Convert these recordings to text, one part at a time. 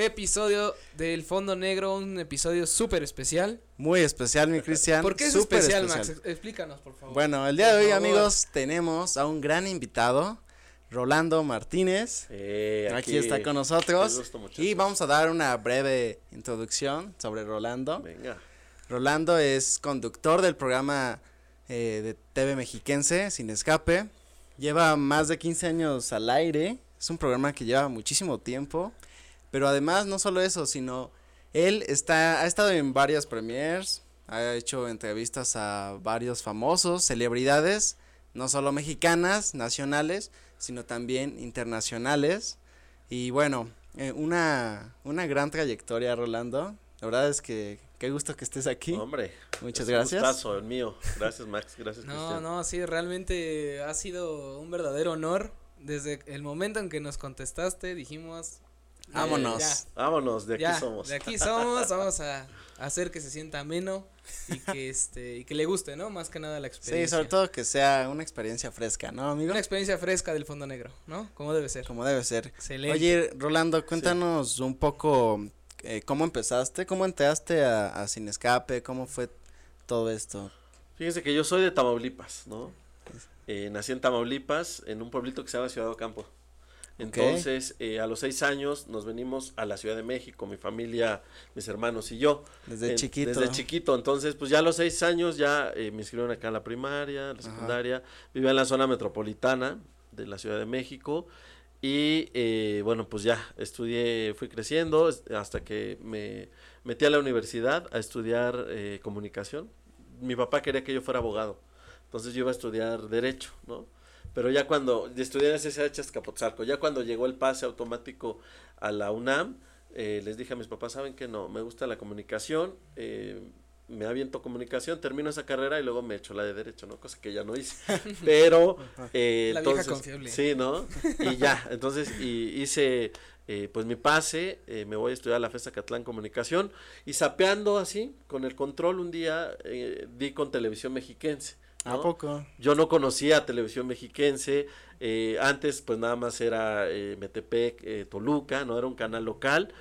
episodio del Fondo Negro, un episodio súper especial. Muy especial, mi Cristian. ¿Por qué es especial, Max? Explícanos, por favor. Bueno, el día de hoy, favor. amigos, tenemos a un gran invitado, Rolando Martínez. Eh, aquí, está con nosotros. Gusto, y vamos a dar una breve introducción sobre Rolando. Venga. Rolando es conductor del programa eh, de TV Mexiquense, Sin Escape. Lleva más de 15 años al aire. Es un programa que lleva muchísimo tiempo. Pero además, no solo eso, sino él está, ha estado en varias premiers, ha hecho entrevistas a varios famosos, celebridades, no solo mexicanas, nacionales, sino también internacionales. Y bueno, eh, una, una gran trayectoria, Rolando. La verdad es que qué gusto que estés aquí. Hombre. Muchas es un gracias. gustazo, el mío. Gracias, Max. Gracias, No, Cristian. no, sí, realmente ha sido un verdadero honor. Desde el momento en que nos contestaste, dijimos. Vámonos. ya, Vámonos, de aquí ya, somos. De aquí somos, vamos a, a hacer que se sienta ameno y que este y que le guste, ¿no? Más que nada la experiencia. Sí, sobre todo que sea una experiencia fresca, ¿no, amigo? Una experiencia fresca del fondo negro, ¿no? Como debe ser. Como debe ser. Excelente. Oye, Rolando, cuéntanos un poco eh, cómo empezaste, cómo entraste a, a Sin Escape, cómo fue todo esto. Fíjense que yo soy de Tamaulipas, ¿no? Eh, nací en Tamaulipas, en un pueblito que se llama Ciudad Ocampo. Entonces, eh, a los seis años nos venimos a la Ciudad de México, mi familia, mis hermanos y yo. Desde chiquito. Desde chiquito, entonces pues ya a los seis años ya eh, me inscribieron acá en la primaria, la secundaria, vivía en la zona metropolitana de la Ciudad de México y eh, bueno pues ya estudié, fui creciendo hasta que me metí a la universidad a estudiar eh, comunicación. Mi papá quería que yo fuera abogado, entonces yo iba a estudiar derecho, ¿no? Pero ya cuando estudié en SSH Azcapotzalco, ya cuando llegó el pase automático a la UNAM, eh, les dije a mis papás, ¿saben que no? Me gusta la comunicación, eh, me aviento comunicación, termino esa carrera y luego me echo la de derecho, ¿no? Cosa que ya no hice. Pero, eh, La vieja entonces, confiable. sí, ¿no? Y ya, entonces y hice eh, pues mi pase, eh, me voy a estudiar a la FESA Catlán Comunicación y sapeando así, con el control un día, eh, di con televisión mexiquense. ¿A poco? Yo no conocía televisión mexiquense, eh, antes pues nada más era eh, Metepec, eh, Toluca, no era un canal local,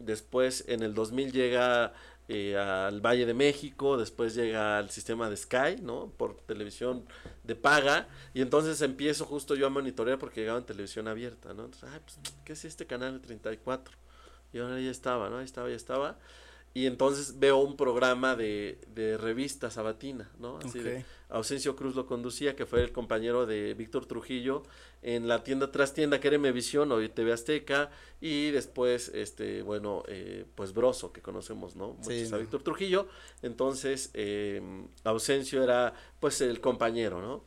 después en el 2000 llega eh, al Valle de México, después llega al sistema de Sky, ¿no? Por televisión de paga, y entonces empiezo justo yo a monitorear porque llegaba en televisión abierta, ¿no? Entonces, ay, pues, ¿qué es este canal de 34? Y ahora ya estaba, ¿no? Ahí estaba, ya estaba. Y entonces veo un programa de, de revista sabatina, ¿no? Así de. Ausencio Cruz lo conducía, que fue el compañero de Víctor Trujillo en la tienda tras tienda que era Mevisión, hoy TV Azteca, y después, este, bueno, eh, pues Broso, que conocemos, ¿no? Muchos Sí, a no. Víctor Trujillo, entonces eh, Ausencio era pues el compañero, ¿no?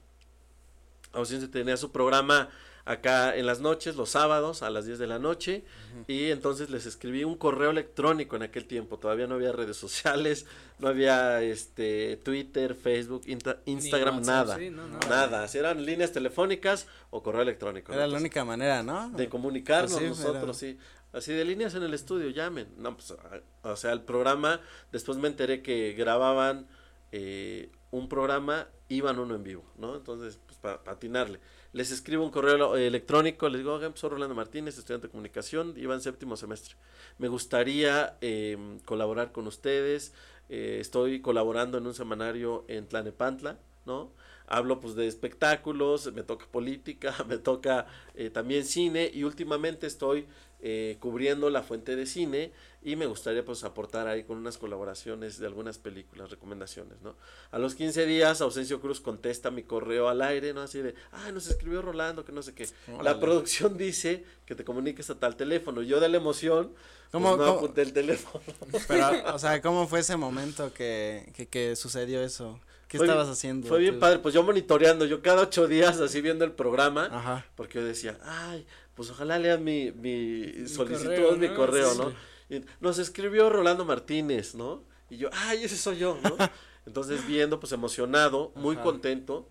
Ausencio tenía su programa acá en las noches, los sábados a las 10 de la noche, y entonces les escribí un correo electrónico en aquel tiempo, todavía no había redes sociales, no había este Twitter, Facebook, Insta- Instagram, WhatsApp, nada, sí, no, no. nada, si eran líneas telefónicas o correo electrónico. Era la única manera, ¿no? de comunicarnos Pues sí, nosotros, era- sí. Así de líneas en el estudio, llamen. No, pues, a- o sea, el programa, después me enteré que grababan eh, un programa, iban uno en vivo, ¿no? Entonces, pues para atinarle. Les escribo un correo electrónico, les digo, oigan, pues, soy Rolando Martínez, estudiante de comunicación, iba en séptimo semestre. Me gustaría eh, colaborar con ustedes, eh, estoy colaborando en un semanario en Tlanepantla, ¿no? Hablo pues de espectáculos, me toca política, me toca eh, también cine y últimamente estoy eh, cubriendo la fuente de cine y me gustaría pues aportar ahí con unas colaboraciones de algunas películas, recomendaciones, ¿no? A los 15 días Ausencio Cruz contesta mi correo al aire, ¿no? Así de, ah, nos escribió Rolando, que no sé qué. La producción dice que te comuniques a tal teléfono. Yo de la emoción, ¿Cómo- pues, no cómo? apunté el teléfono. Pero, o sea, ¿cómo fue ese momento que, que, que sucedió eso? ¿Qué Fue estabas haciendo? Fue bien tú? padre, pues yo monitoreando, yo cada ocho días así viendo el programa. Ajá. Porque yo decía, ay, pues ojalá lean mi, mi solicitud, correo, mi ¿no? correo, Sí, ¿no? Nos escribió Rolando Martínez, ¿no? Y yo, ay, ese soy yo, ¿no? Entonces viendo, pues emocionado, muy Ajá. contento,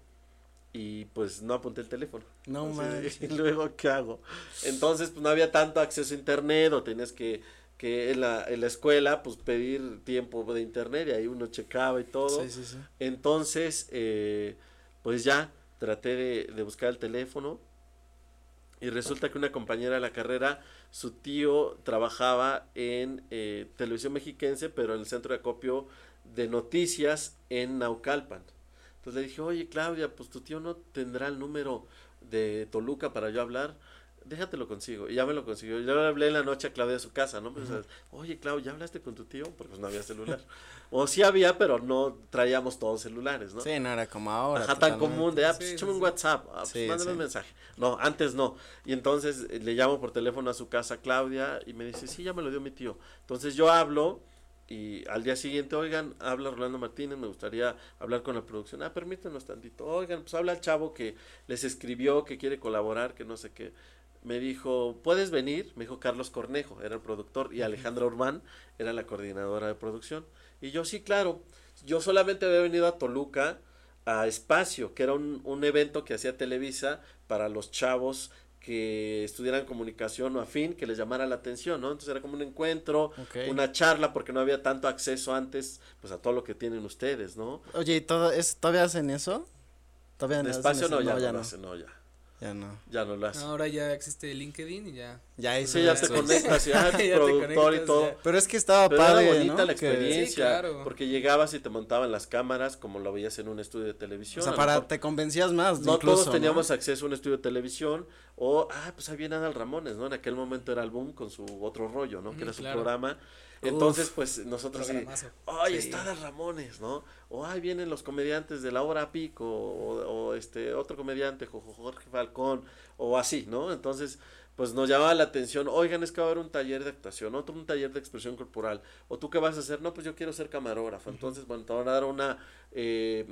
y pues no apunté el teléfono. No manches. Y luego, ¿qué hago? Entonces, pues no había tanto acceso a internet, o tenías que, que en la, en la escuela, pues pedir tiempo de internet, y ahí uno checaba y todo. Sí, sí, sí. Entonces, eh, pues ya traté de, de buscar el teléfono. Y resulta que una compañera de la carrera, su tío trabajaba en eh, televisión mexiquense, pero en el centro de acopio de noticias en Naucalpan. Entonces le dije, oye Claudia, pues tu tío no tendrá el número de Toluca para yo hablar déjate consigo. Y ya me lo consiguió. Yo le hablé en la noche a Claudia de su casa, ¿no? Pues, Oye, Claudia, ¿ya hablaste con tu tío? Porque pues no había celular. o sí había, pero no traíamos todos celulares, ¿no? Sí, no era como ahora. Ajá, tan común de, ah, pues échame un WhatsApp, ah, pues mándame un mensaje. No, antes no. Y entonces eh, le llamo por teléfono a su casa, Claudia, y me dice, sí, ya me lo dio mi tío. Entonces yo hablo. Y al día siguiente, oigan, habla Rolando Martínez, me gustaría hablar con la producción. Ah, permítanos tantito. Oigan, pues habla el chavo que les escribió, que quiere colaborar, que no sé qué me dijo, ¿puedes venir? Me dijo Carlos Cornejo, era el productor, y Alejandra Urbán era la coordinadora de producción. Y yo, sí, claro, yo solamente había venido a Toluca, a Espacio, que era un, un evento que hacía Televisa para los chavos que estudiaran comunicación o afín, que les llamara la atención, ¿no? Entonces era como un encuentro, una charla, porque no había tanto acceso antes, pues a todo lo que tienen ustedes, ¿no? Oye, ¿y todo es, todavía hacen eso? ¿Todavía en espacio no, ya, no, no, ya. Ya no. Ya no lo hace. ahora ya existe LinkedIn y ya. Ya eso ya se conecta, ya, productor y todo. Pero es que estaba padre, era bonita la experiencia, porque llegabas y te montaban las cámaras como lo veías en un estudio de televisión. O sea, para te convencías más. No todos teníamos acceso a un estudio de televisión o ah, pues ahí viene Adal Ramones, ¿no? En aquel momento era el boom con su otro rollo, ¿no? que era su programa entonces, pues nosotros sí, ay, está de Ramones, ¿no? O ay, vienen los comediantes de la hora pico, o, este otro comediante, Jorge Falcón, o así, ¿no? Entonces, pues nos llamaba la atención, oigan, es que va a haber un taller de actuación, otro un taller de expresión corporal, o tú qué vas a hacer, no, pues yo quiero ser camarógrafo, entonces, bueno, te van a dar una eh,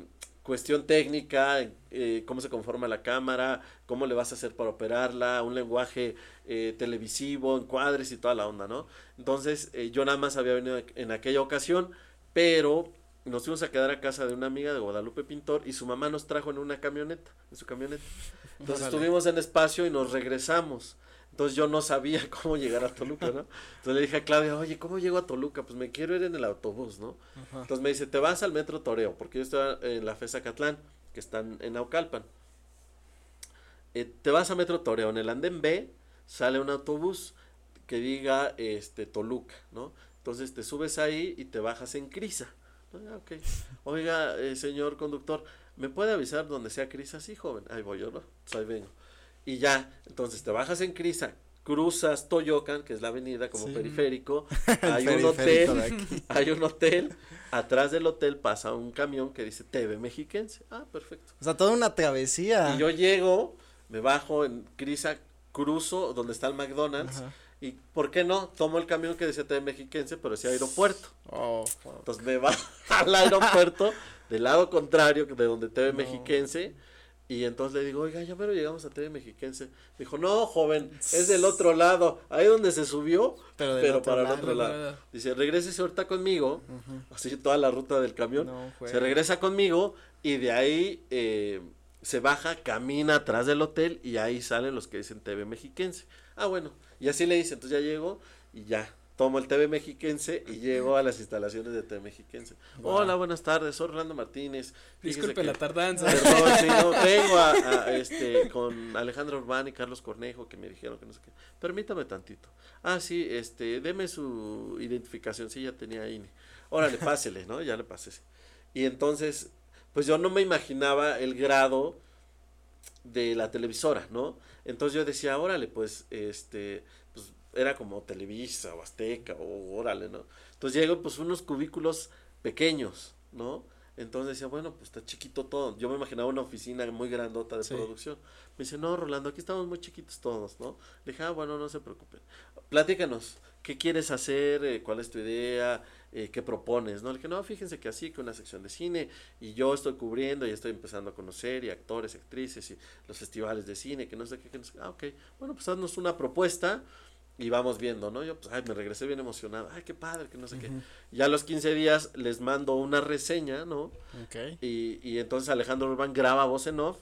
cuestión técnica, eh, cómo se conforma la cámara, cómo le vas a hacer para operarla, un lenguaje eh, televisivo, encuadres y toda la onda, ¿no? Entonces eh, yo nada más había venido en aquella ocasión, pero nos fuimos a quedar a casa de una amiga de Guadalupe Pintor y su mamá nos trajo en una camioneta, en su camioneta. Entonces estuvimos en espacio y nos regresamos. Entonces yo no sabía cómo llegar a Toluca, ¿no? Entonces le dije a Claudia, oye, ¿cómo llego a Toluca? Pues me quiero ir en el autobús, ¿no? Entonces me dice, te vas al metro Toreo, porque yo estaba en la FESA Catlán, que están en Naucalpan. Eh, te vas a metro Toreo, en el andén B sale un autobús que diga este Toluca, ¿no? Entonces te subes ahí y te bajas en Crisa. Ah, Oiga, eh, señor conductor, ¿me puede avisar donde sea Crisa? Sí, joven. Ahí voy yo, ¿no? Pues ahí vengo y ya, entonces te bajas en Crisa, cruzas Toyocan, que es la avenida como periférico, hay un hotel, hay un hotel, atrás del hotel pasa un camión que dice TV Mexiquense, ah, perfecto. O sea, toda una travesía. Y yo llego, me bajo en Crisa, cruzo donde está el McDonald's, y ¿por qué no? Tomo el camión que dice TV Mexiquense, pero decía aeropuerto. Oh, Entonces me va al aeropuerto, del lado contrario de donde TV Mexiquense, y entonces le digo, oiga, ya pero llegamos a TV Mexiquense. Dijo, no, joven, es del otro lado. Ahí donde se subió, pero, para el otro lado. Dice, regrese ahorita conmigo. Así toda la ruta del camión. se regresa conmigo y de ahí eh, se baja, camina atrás del hotel y ahí salen los que dicen TV Mexiquense. Ah, bueno. Y así le dice, entonces ya llego y ya tomo el TV Mexiquense y llego a las instalaciones de TV Mexiquense. Hola, buenas tardes, soy Orlando Martínez. Disculpe la tardanza. Perdón, sí, no, vengo a, este, con Alejandro Urbán y Carlos Cornejo que me dijeron que no sé qué. Permítame tantito. Ah, sí, este, deme su identificación, sí, ya tenía INE. Órale, pásele, ¿no? Ya le pasé. Y entonces, pues yo no me imaginaba el grado de la televisora, ¿no? Entonces yo decía, órale, pues, este, era como Televisa o Azteca o órale, ¿no? Entonces llego pues unos cubículos pequeños, ¿no? Entonces decía, bueno, pues está chiquito todo. Yo me imaginaba una oficina muy grandota de producción. Me dice, no, Rolando, aquí estamos muy chiquitos todos, ¿no? Le dije, ah, bueno, no se preocupen. Platícanos, ¿qué quieres hacer? Eh, ¿Cuál es tu idea? Eh, ¿Qué propones? ¿No? Le dije, no, fíjense que así, que una sección de cine, y yo estoy cubriendo y estoy empezando a conocer, y actores, actrices, y los festivales de cine, que no sé qué, que no sé qué. Ah, ok. Bueno, pues haznos una propuesta y vamos viendo, ¿no? Yo, pues, ay, me regresé bien emocionado. Ay, qué padre, que no sé qué. Ya a los 15 días les mando una reseña, ¿no? Okay. Y, y entonces Alejandro Urbán graba voz en off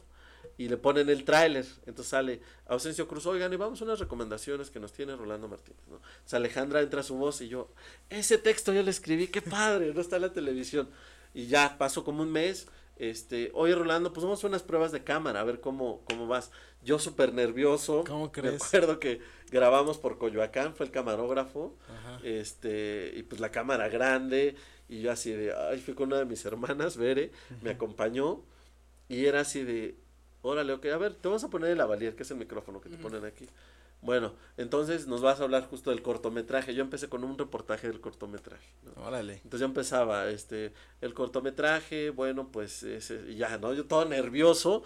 y le ponen el tráiler. Entonces sale Ausencio Cruz, oigan, y vamos a unas recomendaciones que nos tiene Rolando Martínez, ¿no? O Alejandra entra su voz y yo, ese texto yo le escribí, qué padre, no está en la televisión. Y ya pasó como un mes este, oye Rolando, pues vamos a unas pruebas de cámara, a ver cómo, cómo vas. Yo súper nervioso. ¿Cómo Me crees? acuerdo que grabamos por Coyoacán, fue el camarógrafo, Ajá. este, y pues la cámara grande, y yo así de, ay, fui con una de mis hermanas, Bere, me acompañó, y era así de, órale, ok, a ver, te vamos a poner el lavalier, que es el micrófono que te Ujú. ponen aquí. Bueno, entonces nos vas a hablar justo del cortometraje. Yo empecé con un reportaje del cortometraje. ¿no? Órale. Entonces yo empezaba, este, el cortometraje, bueno, pues ese, ya, ¿no? Yo todo nervioso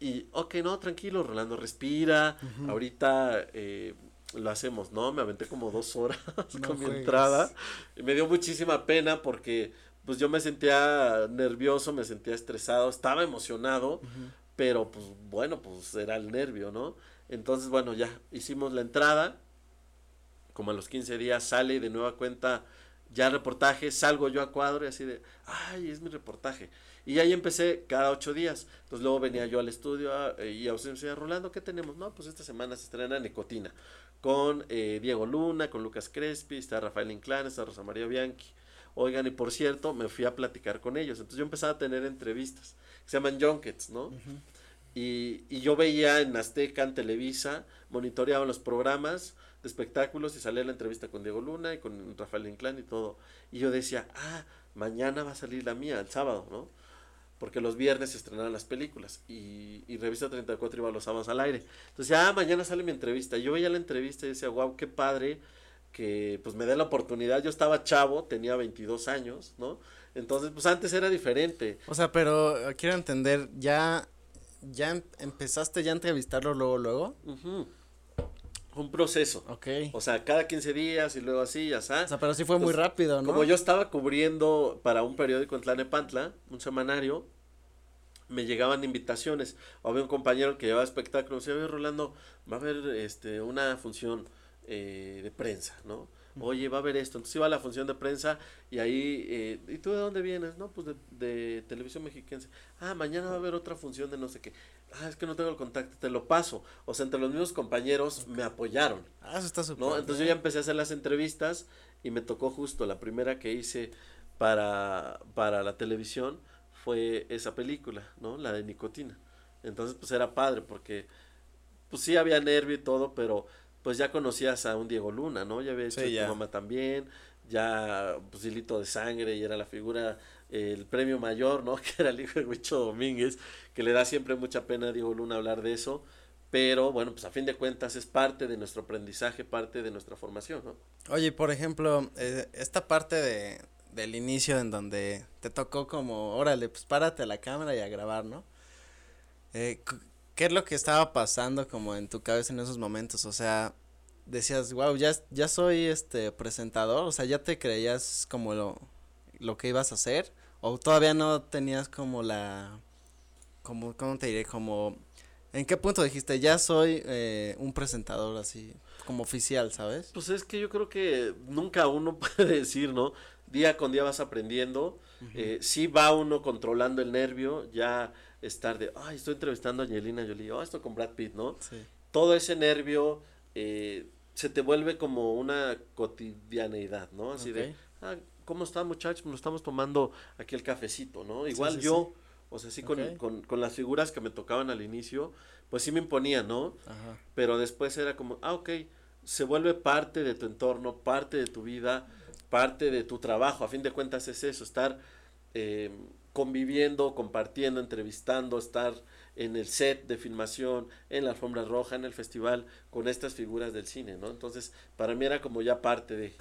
y, ok, no, tranquilo, Rolando, respira, ahorita eh, lo hacemos, ¿no? Me aventé como dos horas No con mi entrada y me dio muchísima pena porque, pues yo me sentía nervioso, me sentía estresado, estaba emocionado, pero pues bueno, pues era el nervio, ¿no? Entonces, bueno, ya hicimos la entrada, como a los 15 días sale y de nueva cuenta ya reportaje, salgo yo a cuadro y así de, ay, es mi reportaje. Y ahí empecé cada ocho días. Entonces luego venía yo al estudio ah, eh, y a usted me decía, Rolando, ¿qué tenemos? No, pues esta semana se estrena Nicotina con eh, Diego Luna, con Lucas Crespi, está Rafael Inclán, está Rosa María Bianchi. Oigan, y por cierto, me fui a platicar con ellos. Entonces yo empezaba a tener entrevistas, que se llaman junkets, ¿no? Y, y yo veía en Azteca, en Televisa, monitoreaban los programas de espectáculos y salía la entrevista con Diego Luna y con Rafael Inclán y todo. Y yo decía, ah, mañana va a salir la mía, el sábado, ¿no? Porque los viernes se estrenaban las películas y, y Revista 34 iba los sábados al aire. Entonces, ah, mañana sale mi entrevista. Yo veía la entrevista y decía, wow, qué padre que pues me dé la oportunidad. Yo estaba chavo, tenía 22 años, ¿no? Entonces, pues antes era diferente. O sea, pero eh, quiero entender, ya, ya em- empezaste ya a entrevistarlo luego, luego. Un proceso. Ok. O sea, cada 15 días y luego así, ya O sabes. sea, pero sí fue muy rápido, ¿no? Como yo estaba cubriendo para un periódico en Tlanepantla, un semanario, me llegaban invitaciones. Había un compañero que llevaba espectáculos. Decía, oye, Rolando, va a haber este, una función eh, de prensa, ¿no? Oye, va a haber esto. Entonces iba a la función de prensa y ahí, eh, ¿y tú de dónde vienes? No, pues de, de televisión mexiquense. Ah, mañana va a haber otra función de no sé qué. Ah, es que no tengo el contacto, te lo paso. O sea, entre los mismos compañeros me apoyaron. Ah, eso está súper. ¿no? Entonces yo ya empecé a hacer las entrevistas y me tocó justo la primera que hice para, para la televisión fue esa película, ¿no? La de Nicotina. Entonces pues era padre porque pues sí había nervio y todo, pero pues ya conocías a un Diego Luna, ¿no? Ya había hecho Sí, Tu mamá también, ya pues hilito de sangre y era la figura el premio mayor, ¿no? Que era el hijo de Huicho Domínguez, que le da siempre mucha pena a Diego Luna hablar de eso, pero bueno, pues a fin de cuentas es parte de nuestro aprendizaje, parte de nuestra formación, ¿no? Oye, por ejemplo, eh, esta parte de, del inicio en donde te tocó como, órale, pues párate a la cámara y a grabar, ¿no? Eh, ¿Qué es lo que estaba pasando como en tu cabeza en esos momentos? O sea, decías, wow, ya, ya soy este presentador, o sea, ya te creías como lo, lo que ibas a hacer, o todavía no tenías como la, como, ¿cómo te diré? Como, ¿en qué punto dijiste, ya soy eh, un presentador así, como oficial, ¿sabes? Pues es que yo creo que nunca uno puede decir, ¿no? Día con día vas aprendiendo, eh, sí va uno controlando el nervio, ya estar de, ay, estoy entrevistando a Angelina Jolie, oh, esto con Brad Pitt, ¿no? Sí. Todo ese nervio eh, se te vuelve como una cotidianeidad, ¿no? Así de, ah, ¿cómo está muchachos? Nos estamos tomando aquí el cafecito, ¿no? Igual sí, yo, o sea, sí con, con, con las figuras que me tocaban al inicio, pues sí me imponían, ¿no? Ajá. pero después era como, ah, ok, se vuelve parte de tu entorno, parte de tu vida, parte de tu trabajo, a fin de cuentas es eso, estar eh, conviviendo, compartiendo, entrevistando, estar en el set de filmación, en la alfombra roja, en el festival, con estas figuras del cine, ¿no? Entonces, para mí era como ya parte de...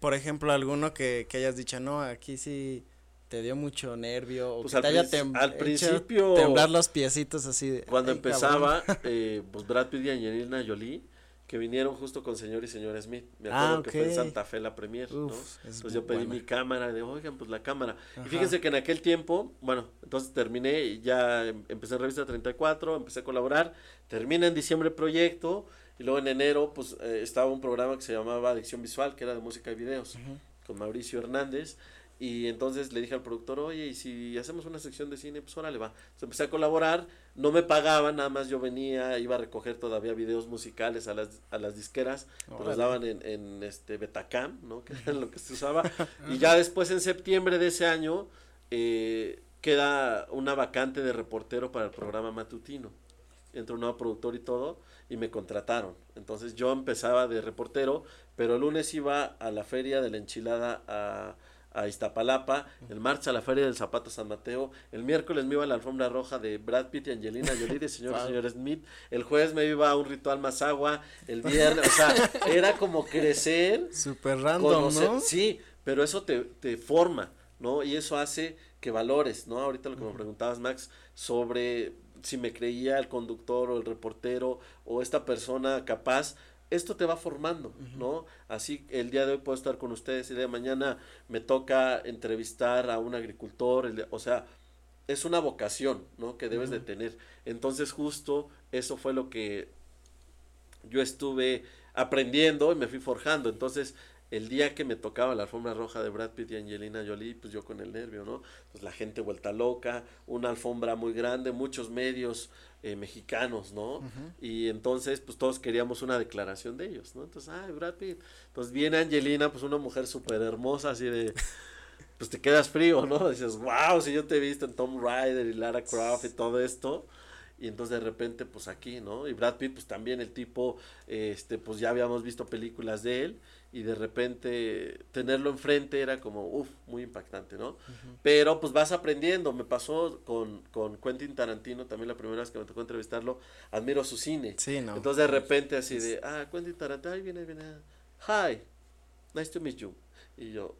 Por ejemplo, alguno que, que hayas dicho, no, aquí sí te dio mucho nervio, o Pues que al te haya tem- al principio- temblar los piecitos así de, Cuando empezaba, eh, pues Brad Pitt y Angelina Jolie, que vinieron justo con señor y señora Smith, me acuerdo Ah, que fue en. Santa Fe la premier, ¿no? Uf, es Entonces yo pedí buena. mi cámara, de oigan, pues la cámara. Ajá. Y fíjense que en aquel tiempo, bueno, entonces terminé y ya em- empecé en Revista 34, empecé a colaborar, termina en diciembre el proyecto y luego en enero pues eh, estaba un programa que se llamaba Adicción Visual, que era de música y videos, con Mauricio Hernández. Y entonces le dije al productor, oye, y si hacemos una sección de cine, pues órale va. Entonces empecé a colaborar, no me pagaban, nada más yo venía, iba a recoger todavía videos musicales a las, a las disqueras, pues los Órale. daban en, en este Betacam, ¿no? Que era lo que se usaba. y ya después en septiembre de ese año, eh, queda una vacante de reportero para el programa matutino. Entró un nuevo productor y todo, y me contrataron. Entonces yo empezaba de reportero, pero el lunes iba a la feria de la enchilada a, a Iztapalapa, el martes a la feria del zapato San Mateo, el miércoles me iba a la alfombra roja de Brad Pitt y Angelina Jolie de señor y señor Smith, el jueves me iba a un ritual más agua, el viernes, o sea, era como crecer. Super random, ¿no? Sí, pero eso te, te forma, ¿no? Y eso hace que valores, ¿no? Ahorita lo que me preguntabas, Max, sobre si me creía el conductor o el reportero o esta persona capaz, esto te va formando, ¿no? Así el día de hoy puedo estar con ustedes, el día de mañana me toca entrevistar a un agricultor, o sea, es una vocación, ¿no? Que debes de tener. Entonces justo eso fue lo que yo estuve aprendiendo y me fui forjando. Entonces el día que me tocaba la alfombra roja de Brad Pitt y Angelina Jolie, pues yo con el nervio, ¿no? Pues la gente vuelta loca, una alfombra muy grande, muchos medios eh, mexicanos, ¿no? Y entonces, pues todos queríamos una declaración de ellos, ¿no? Entonces, ay, Brad Pitt. Entonces viene Angelina, pues una mujer súper hermosa, así de, pues te quedas frío, ¿no? Dices, wow, si yo te he visto en Tom Rider y Lara Croft y todo esto y entonces de repente pues aquí, ¿no? Y Brad Pitt pues también el tipo, este, pues ya habíamos visto películas de él y de repente tenerlo enfrente era como, uff, muy impactante, ¿no? Pero pues vas aprendiendo, me pasó con, con Quentin Tarantino también la primera vez que me tocó entrevistarlo, admiro su cine. Sí, no. Entonces de repente así de, ah, Quentin Tarantino, ahí viene, viene, hi, nice to meet you. Y yo,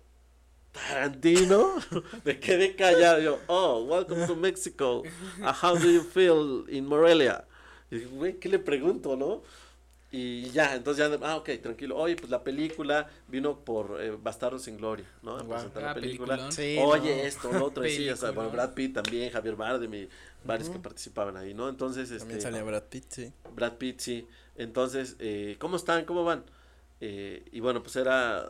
Tarantino, me quedé callado. Yo, oh, welcome to Mexico. Uh, how do you feel in Morelia? Y dije, güey, ¿qué le pregunto, no? Y ya, entonces ya, ah, ok, tranquilo. Oye, pues la película vino por eh, Bastardos sin Gloria, ¿no? Wow. la Ah, película. Sí, Oye, no. esto, lo otro, y sí, o sea, bueno. Brad Pitt también, Javier Bardem y varios que participaban ahí, ¿no? Entonces, También este, salía Brad Pitt, sí. Brad Pitt, sí. Entonces, eh, ¿cómo están? ¿Cómo van? Eh, y bueno, pues era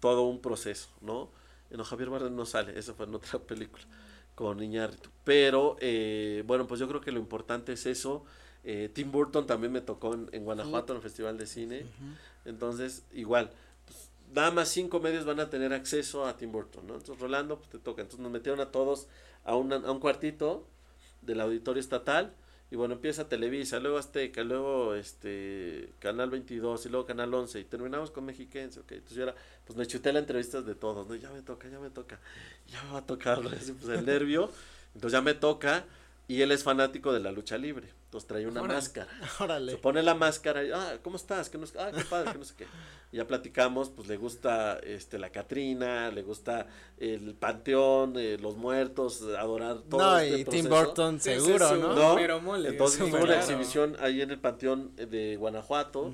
todo un proceso, ¿no? No, Javier Bardem no sale, eso fue en otra película con Iñárritu. Pero, eh, bueno, pues yo creo que lo importante es eso. Eh, Tim Burton también me tocó en, en Guanajuato en el Festival de Cine. Entonces, igual, pues, nada más cinco medios van a tener acceso a Tim Burton, ¿no? Entonces, Rolando, pues te toca. Entonces nos metieron a todos a, una- a un cuartito del auditorio estatal. Y bueno, empieza Televisa, luego Azteca, luego este Canal 22 y luego Canal 11 y terminamos con Mexiquense, ok. Entonces yo era, pues me chuté las entrevistas de todos, ¿no? Ya me toca, ya me toca, ya me va a tocar, ¿no? Así, pues el nervio. Entonces ya me toca y él es fanático de la lucha libre. Entonces trae una Órale. máscara. Se Órale. pone la máscara y, ah, ¿cómo estás? Que no, ah, qué padre, que no sé qué. Y ya platicamos, pues le gusta este la Catrina, le gusta el panteón, eh, los muertos, adorar todo No, este y Tim. Burton seguro, su- ¿no? ¿No? Pero mole, Entonces es hicimos un una claro. exhibición ahí en el panteón de Guanajuato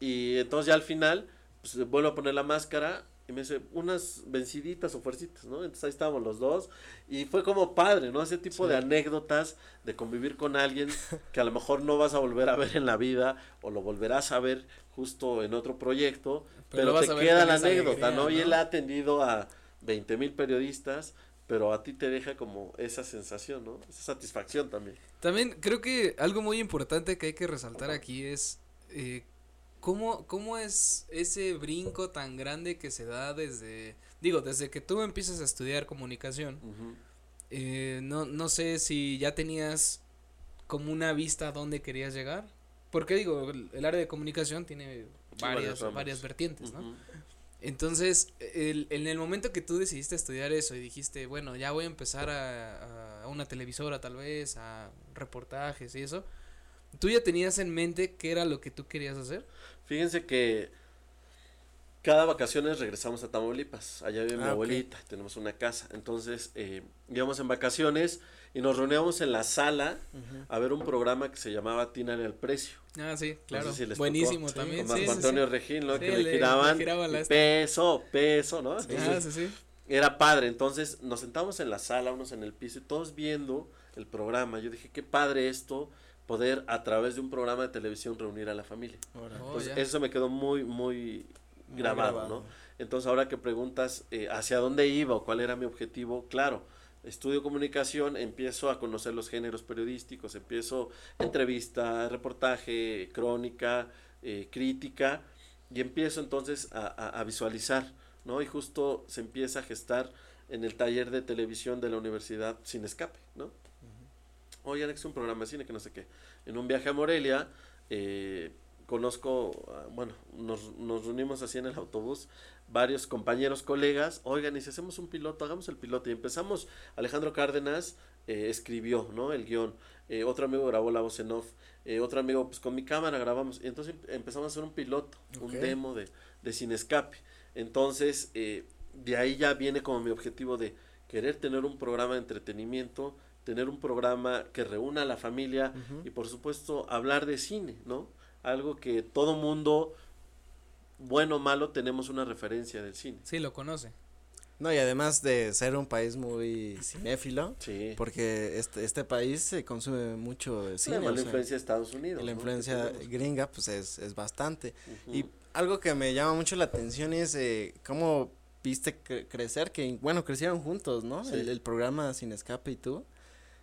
y entonces ya al final pues vuelvo a poner la máscara y me dice unas venciditas o fuercitas, ¿no? Entonces ahí estábamos los dos y fue como padre, ¿no? Ese tipo de anécdotas de convivir con alguien que a lo mejor no vas a volver a ver en la vida o lo volverás a ver justo en otro proyecto, Pero pero, te queda la anécdota, alegría, ¿no? Y ¿no? él ha atendido a 20 mil periodistas, pero a ti te deja como esa sensación, ¿no? Esa satisfacción también. También creo que algo muy importante que hay que resaltar aquí es eh, cómo, cómo es ese brinco tan grande que se da desde, digo, desde que tú empiezas a estudiar comunicación. Eh, no, no sé si ya tenías como una vista a dónde querías llegar. Porque digo, el, el área de comunicación tiene Sí, varias varias, vertientes, ¿no? Entonces, el- en el momento que tú decidiste estudiar eso y dijiste, bueno, ya voy a empezar a, a una televisora tal vez, a reportajes y eso, ¿tú ya tenías en mente qué era lo que tú querías hacer? Fíjense que cada vacaciones regresamos a Tamaulipas. Allá vive mi Ah, abuelita, tenemos una casa. Entonces, eh, íbamos en vacaciones y nos reuníamos en la sala a ver un programa que se llamaba Tínale al Precio. Ah, sí, No claro. sé si les Buenísimo tocó. también. Con sí, Marco sí, Antonio sí. Regín, ¿no? Que le- le la peso, peso, ¿no? Ah, Entonces, sí, sí. era padre. Entonces, nos sentamos en la sala, unos en el piso y todos viendo el programa. Yo dije, qué padre esto, poder a través de un programa de televisión reunir a la familia. Oh, Entonces, ya. eso me quedó muy, muy Muy grabado, grabado. ¿no? Entonces, ahora que preguntas eh, hacia dónde iba o cuál era mi objetivo, claro, estudio comunicación, empiezo a conocer los géneros periodísticos, empiezo entrevista, reportaje, crónica, eh, crítica, y empiezo entonces a, a- a visualizar, ¿no? Y justo se empieza a gestar en el taller de televisión de la universidad Sin Escape, ¿no? Oigan, es un programa de cine que no sé qué. En un viaje a Morelia, eh, conozco, ah, bueno, nos, nos reunimos así en el autobús, varios compañeros, colegas, oigan, y si hacemos un piloto, hagamos el piloto. Y empezamos, Alejandro Cárdenas eh, escribió, ¿no? El guion, eh, otro amigo grabó la voz en off, eh, otro amigo, pues con mi cámara grabamos, y entonces empezamos a hacer un piloto, un demo de, de Sin Escape. Entonces, eh, de ahí ya viene como mi objetivo de querer tener un programa de entretenimiento, tener un programa que reúna a la familia y por supuesto hablar de cine, ¿no? Algo que todo mundo, bueno o malo, tenemos una referencia del cine. Sí, lo conoce. No, y además de ser un país muy cinéfilo, Sí. porque este, este país se consume mucho cine. Además, la sea, influencia de Estados Unidos. y la ¿no? influencia gringa, pues es, es bastante. Y algo que me llama mucho la atención es eh, cómo viste cre- crecer, que bueno, crecieron juntos, ¿no? Sí. El, el programa Sin Escape y tú,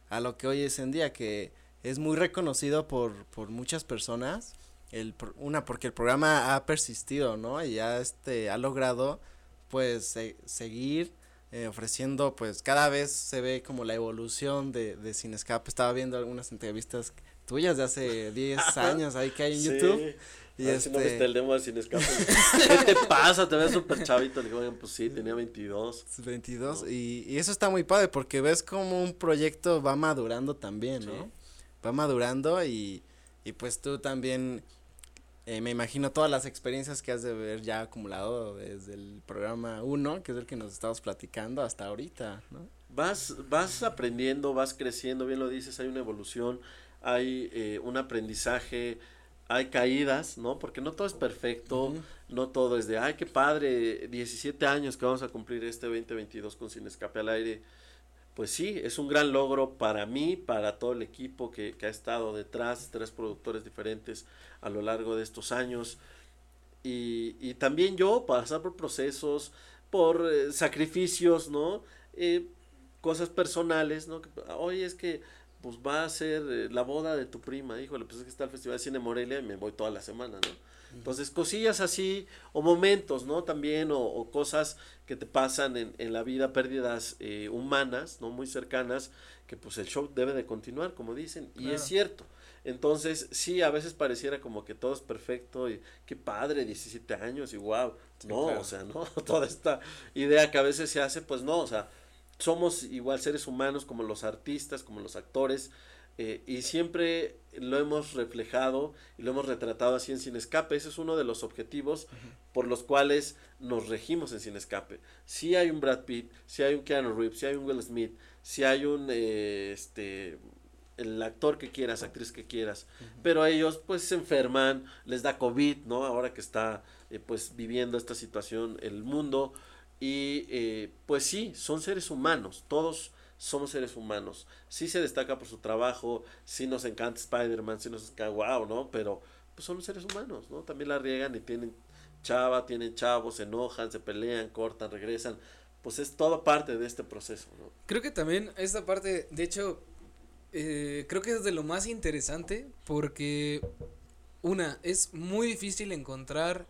a lo que hoy es en día, que es muy reconocido por, por muchas personas. El, una, porque el programa ha persistido, ¿no? Y ya este, ha logrado, pues, se- seguir eh, ofreciendo, pues, cada vez se ve como la evolución de, de Sin Escape. Estaba viendo algunas entrevistas tuyas de hace 10 años ahí que hay en Sí. YouTube. Y A ver si no este- viste el demo de Sin Escape. ¿Qué te pasa? Te ves súper chavito. Le digo, "Oigan, pues sí, tenía 22. 22 ¿no? y, y eso está muy padre porque ves como un proyecto va madurando también, ¿no? Sí. Va madurando y, y pues tú también, eh, me imagino todas las experiencias que has de haber ya acumulado desde el programa 1, que es el que nos estamos platicando hasta ahorita, ¿no? Vas, vas aprendiendo, vas creciendo, bien lo dices, hay una evolución, hay eh, un aprendizaje, hay caídas, ¿no? Porque no todo es perfecto, no todo es de, ay, qué padre, 17 años que vamos a cumplir este 2022 con Sin Escape al Aire. Pues sí, es un gran logro para mí, para todo el equipo que, que ha estado detrás, tres productores diferentes a lo largo de estos años. Y, y también yo pasar por procesos, por eh, sacrificios, ¿no? Eh, cosas personales, ¿no? Que, Oye, es que pues va a ser eh, la boda de tu prima, híjole, pues es que está el Festival de Cine Morelia y me voy toda la semana, ¿no? Entonces, cosillas así, o momentos, ¿no? También, o, o cosas que te pasan en, en la vida, pérdidas eh, humanas, ¿no? Muy cercanas, que pues el show debe de continuar, como dicen, y es cierto. Entonces, sí, a veces pareciera como que todo es perfecto y qué padre, 17 años y wow. Sí, no, claro. o sea, no, toda esta idea que a veces se hace, pues no, o sea, somos igual seres humanos como los artistas, como los actores, eh, y siempre lo hemos reflejado y lo hemos retratado así en Sin Escape. Ese es uno de los objetivos por los cuales nos regimos en Sin Escape. Si hay un Brad Pitt, si hay un Keanu Reeves, si hay un Will Smith, si hay un, eh, este, el actor que quieras, actriz que quieras, pero ellos pues se enferman, les da COVID, ¿no? Ahora que está eh, pues viviendo esta situación el mundo y eh, pues sí, son seres humanos, todos somos seres humanos. Sí se destaca por su trabajo, sí nos encanta Spider-Man, sí nos encanta, wow, ¿no? Pero pues son seres humanos, ¿no? También la riegan y tienen chava, tienen chavos, se enojan, se pelean, cortan, regresan. Pues es toda parte de este proceso, ¿no? Creo que también esta parte, de hecho, eh, creo que es de lo más interesante porque, una, es muy difícil encontrar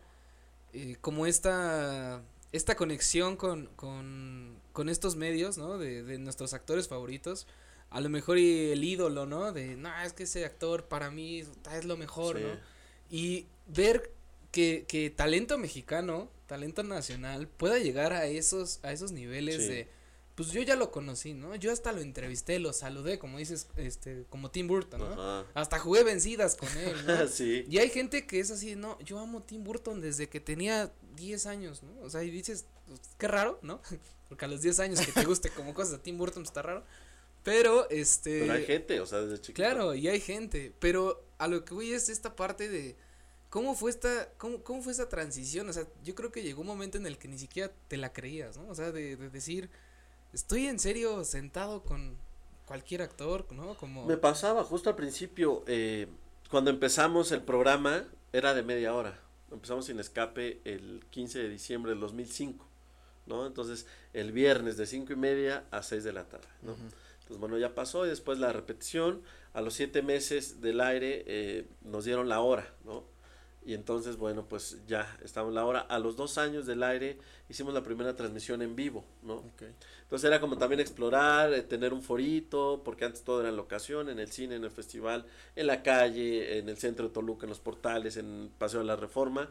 eh, como esta, esta conexión con, con, con estos medios, ¿no? De, de nuestros actores favoritos. A lo mejor y el ídolo, ¿no? De, no, es que ese actor para mí es lo mejor, Sí. ¿no? Y ver que, que talento mexicano, talento nacional, pueda llegar a esos, a esos niveles Sí. de, pues yo ya lo conocí, ¿no? Yo hasta lo entrevisté, lo saludé, como dices, este, como Tim Burton, ¿no? Ajá. Hasta jugué vencidas con él, ¿no? sí. Y hay gente que es así, no, yo amo Tim Burton desde que tenía 10 años, ¿no? O sea, y dices, pues, qué raro, ¿no? Porque a los 10 años que te guste como cosas de Tim Burton está raro. Pero, este... Pero hay gente, o sea, desde chiquito. Claro, y hay gente, pero a lo que voy es esta parte de cómo fue esta, cómo, cómo fue esta transición, o sea, yo creo que llegó un momento en el que ni siquiera te la creías, ¿no? O sea, de, de decir, estoy en serio sentado con cualquier actor, ¿no? Como... Me pasaba justo al principio, eh, cuando empezamos el programa, era de media hora. Empezamos sin escape el 15 de diciembre del 2005, ¿no? Entonces, el viernes de cinco y media a 6 de la tarde, ¿no? Entonces, bueno, ya pasó y después la repetición. A los siete meses del aire eh, nos dieron la hora, ¿no? Y entonces, bueno, pues ya estamos la hora. A los dos años del aire hicimos la primera transmisión en vivo, ¿no? Entonces era como también explorar, eh, tener un forito, porque antes todo era en locación, en el cine, en el festival, en la calle, en el centro de Toluca, en los portales, en Paseo de la Reforma.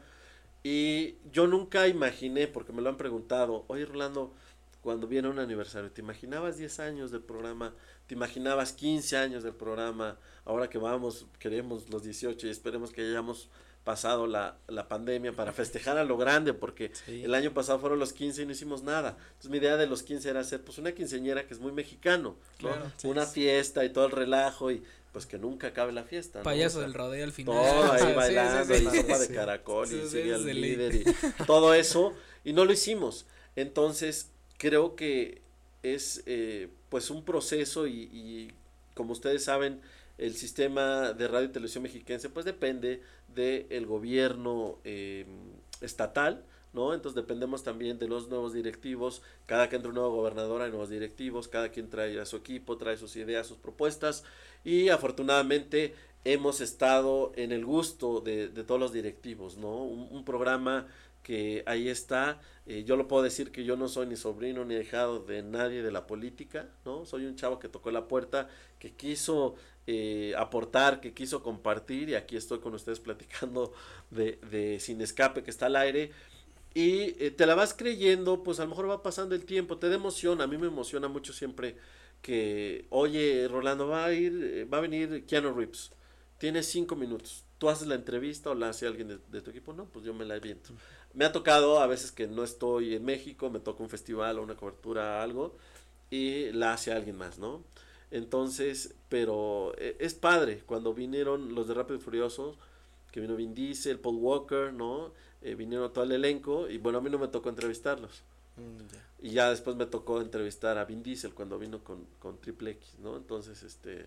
Y yo nunca imaginé, porque me lo han preguntado, oye Rolando, cuando viene un aniversario, ¿te imaginabas 10 años del programa? ¿Te imaginabas 15 años del programa? Ahora que vamos, queremos los 18 y esperemos que hayamos pasado la, la pandemia para festejar a lo grande, porque el año pasado fueron los 15 y no hicimos nada. Entonces mi idea de los 15 era hacer pues una quinceñera que es muy mexicano, una fiesta y todo el relajo y pues que nunca acabe la fiesta. Payaso del rodeo al final. Todo ahí bailando y sopa de caracol y sigue al líder y todo eso y no lo hicimos. Entonces creo que es eh, pues un proceso y, y como ustedes saben el sistema de radio y televisión mexiquense pues depende del gobierno em, estatal, ¿no? Entonces dependemos también de los nuevos directivos, cada que entra un nuevo gobernador hay nuevos directivos, cada quien trae a su equipo, trae sus ideas, sus propuestas y afortunadamente hemos estado en el gusto de, todos los directivos, ¿no? Un, programa que ahí está, eh, yo lo puedo decir que yo no soy ni sobrino ni dejado de nadie de la política, ¿no? Soy un chavo que tocó la puerta, que quiso eh, aportar, que quiso compartir, y aquí estoy con ustedes platicando de, de Sin Escape, que está al aire, y eh, te la vas creyendo, pues a lo mejor va pasando el tiempo, te da emoción, a mí me emociona mucho siempre que, oye, Rolando, va a ir, eh, va a venir Keanu Reeves, tiene cinco minutos, tú haces la entrevista o la hace alguien de, tu equipo, no, pues yo me la viento. Me ha tocado a veces que no estoy en México, me toca un festival o una cobertura, algo, y la hace alguien más, ¿no? Entonces, pero eh, es padre cuando vinieron los de Rápido y Furioso, que vino Vin Diesel, Paul Walker, ¿no? Eh, vinieron todo el elenco y bueno, a mí no me tocó entrevistarlos. Mm, y ya después me tocó entrevistar a Vin Diesel cuando vino con, con Triple X, ¿no? Entonces, este,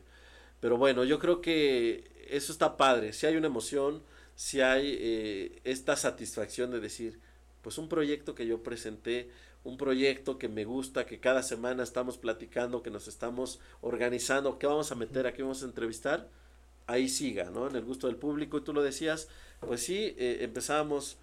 pero bueno, yo creo que eso está padre, si hay una emoción, si hay eh, esta satisfacción de decir, pues un proyecto que yo presenté, un proyecto que me gusta, que cada semana estamos platicando, que nos estamos organizando, qué vamos a meter, a qué vamos a entrevistar, ahí siga, ¿no? En el gusto del público, y tú lo decías, pues sí, eh, empezábamos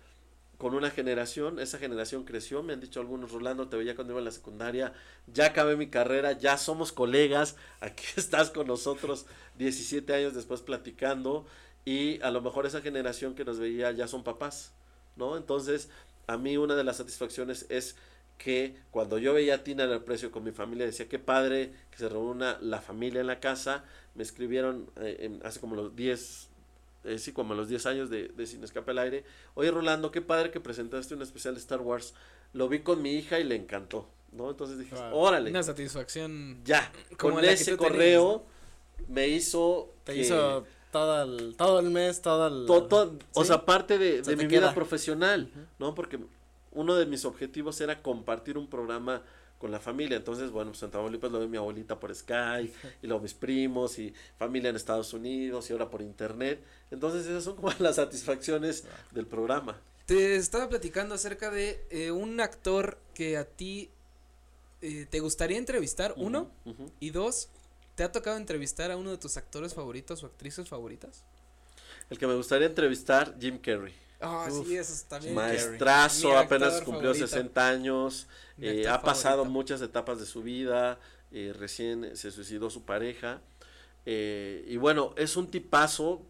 con una generación, esa generación creció, me han dicho algunos, Rolando, te veía cuando iba a la secundaria, ya acabé mi carrera, ya somos colegas, aquí estás con nosotros 17 años después platicando, y a lo mejor esa generación que nos veía ya son papás, ¿no? Entonces, a mí una de las satisfacciones es que cuando yo veía a Tina en el precio con mi familia, decía que padre que se reúna la familia en la casa. Me escribieron eh, hace como los 10, eh, sí, como los 10 años de, de Sin Escape al Aire. Oye, Rolando, qué padre que presentaste un especial de Star Wars. Lo vi con mi hija y le encantó, ¿no? Entonces dije, órale. Una satisfacción. Ya, con ese correo me hizo. Te hizo todo el, todo el mes, todo el... Todo, O sea, parte de, de mi vida profesional, ¿no? Porque uno de mis objetivos era compartir un programa con la familia. Entonces, bueno, pues en Tamaulipas lo ve mi abuelita por Skype, y luego mis primos, y familia en Estados Unidos, y ahora por internet. Entonces, esas son como las satisfacciones del programa. Te estaba platicando acerca de eh, un actor que a ti eh, te gustaría entrevistar, uno, y dos, ¿te ha tocado entrevistar a uno de tus actores favoritos o actrices favoritas? El que me gustaría entrevistar, Jim Carrey. Ah, sí, eso también. Maestrazo, apenas cumplió 60 años, eh, ha pasado muchas etapas de su vida, eh, recién se suicidó su pareja. Eh, y bueno, es un tipazo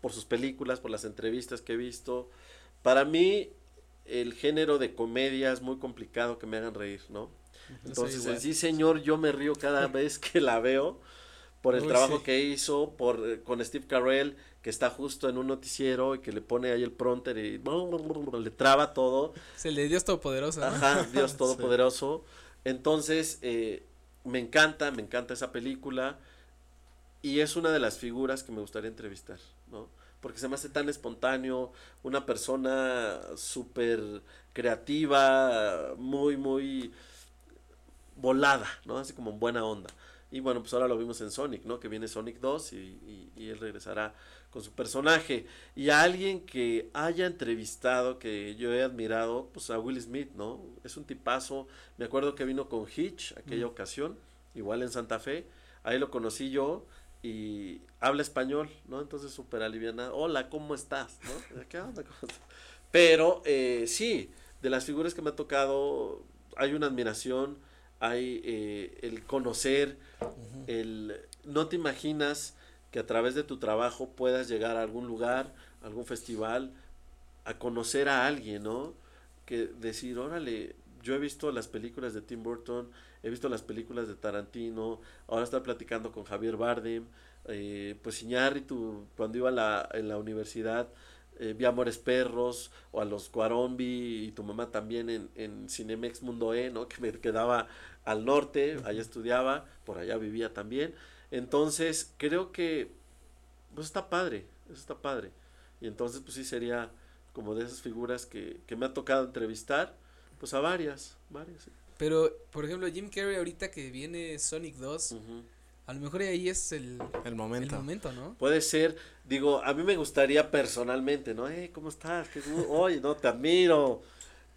por sus películas, por las entrevistas que he visto. Para mí, el género de comedia es muy complicado que me hagan reír, ¿no? Entonces, sí, señor, yo me río cada vez que la veo por el trabajo que hizo, por con Steve Carell, que está justo en un noticiero y que le pone ahí el pronter y le traba todo. Es el de Dios Todopoderoso. Ajá, Dios Todopoderoso. Entonces, eh, me encanta, me encanta esa película y es una de las figuras que me gustaría entrevistar, ¿no? Porque se me hace tan espontáneo, una persona súper creativa, muy, muy volada, ¿no? Así como en buena onda. Y bueno, pues ahora lo vimos en Sonic, ¿no? Que viene Sonic 2 y, y, y él regresará con su personaje. Y a alguien que haya entrevistado, que yo he admirado, pues a Will Smith, ¿no? Es un tipazo. Me acuerdo que vino con Hitch aquella ocasión, igual en Santa Fe. Ahí lo conocí yo y habla español, ¿no? Entonces súper aliviana, hola, ¿cómo estás? ¿no? ¿Qué onda? Pero eh, sí, de las figuras que me ha tocado, hay una admiración, hay eh, el conocer, el no te imaginas que a través de tu trabajo puedas llegar a algún lugar, algún festival, a conocer a alguien, ¿no? Que decir, órale, yo he visto las películas de Tim Burton, he visto las películas de Tarantino, ahora estoy platicando con Javier Bardem, eh, pues Iñárritu, cuando iba a la, en la universidad, eh, vi Amores Perros, o a los Cuarombi, y tu mamá también en, en Cinemex Mundo E, ¿no? Que me quedaba al norte, allá estudiaba, por allá vivía también. Entonces, creo que, pues está padre, eso está padre. Y entonces, pues sí sería como de esas figuras que, que me ha tocado entrevistar, pues a varias, varias. sí. Pero, por ejemplo, Jim Carrey ahorita que viene Sonic 2, Ujú. A lo mejor ahí es el, El el momento. momento, ¿no? Puede ser, digo, a mí me gustaría personalmente, ¿no? Eh, ¿cómo estás? Qué Oye, no, te admiro.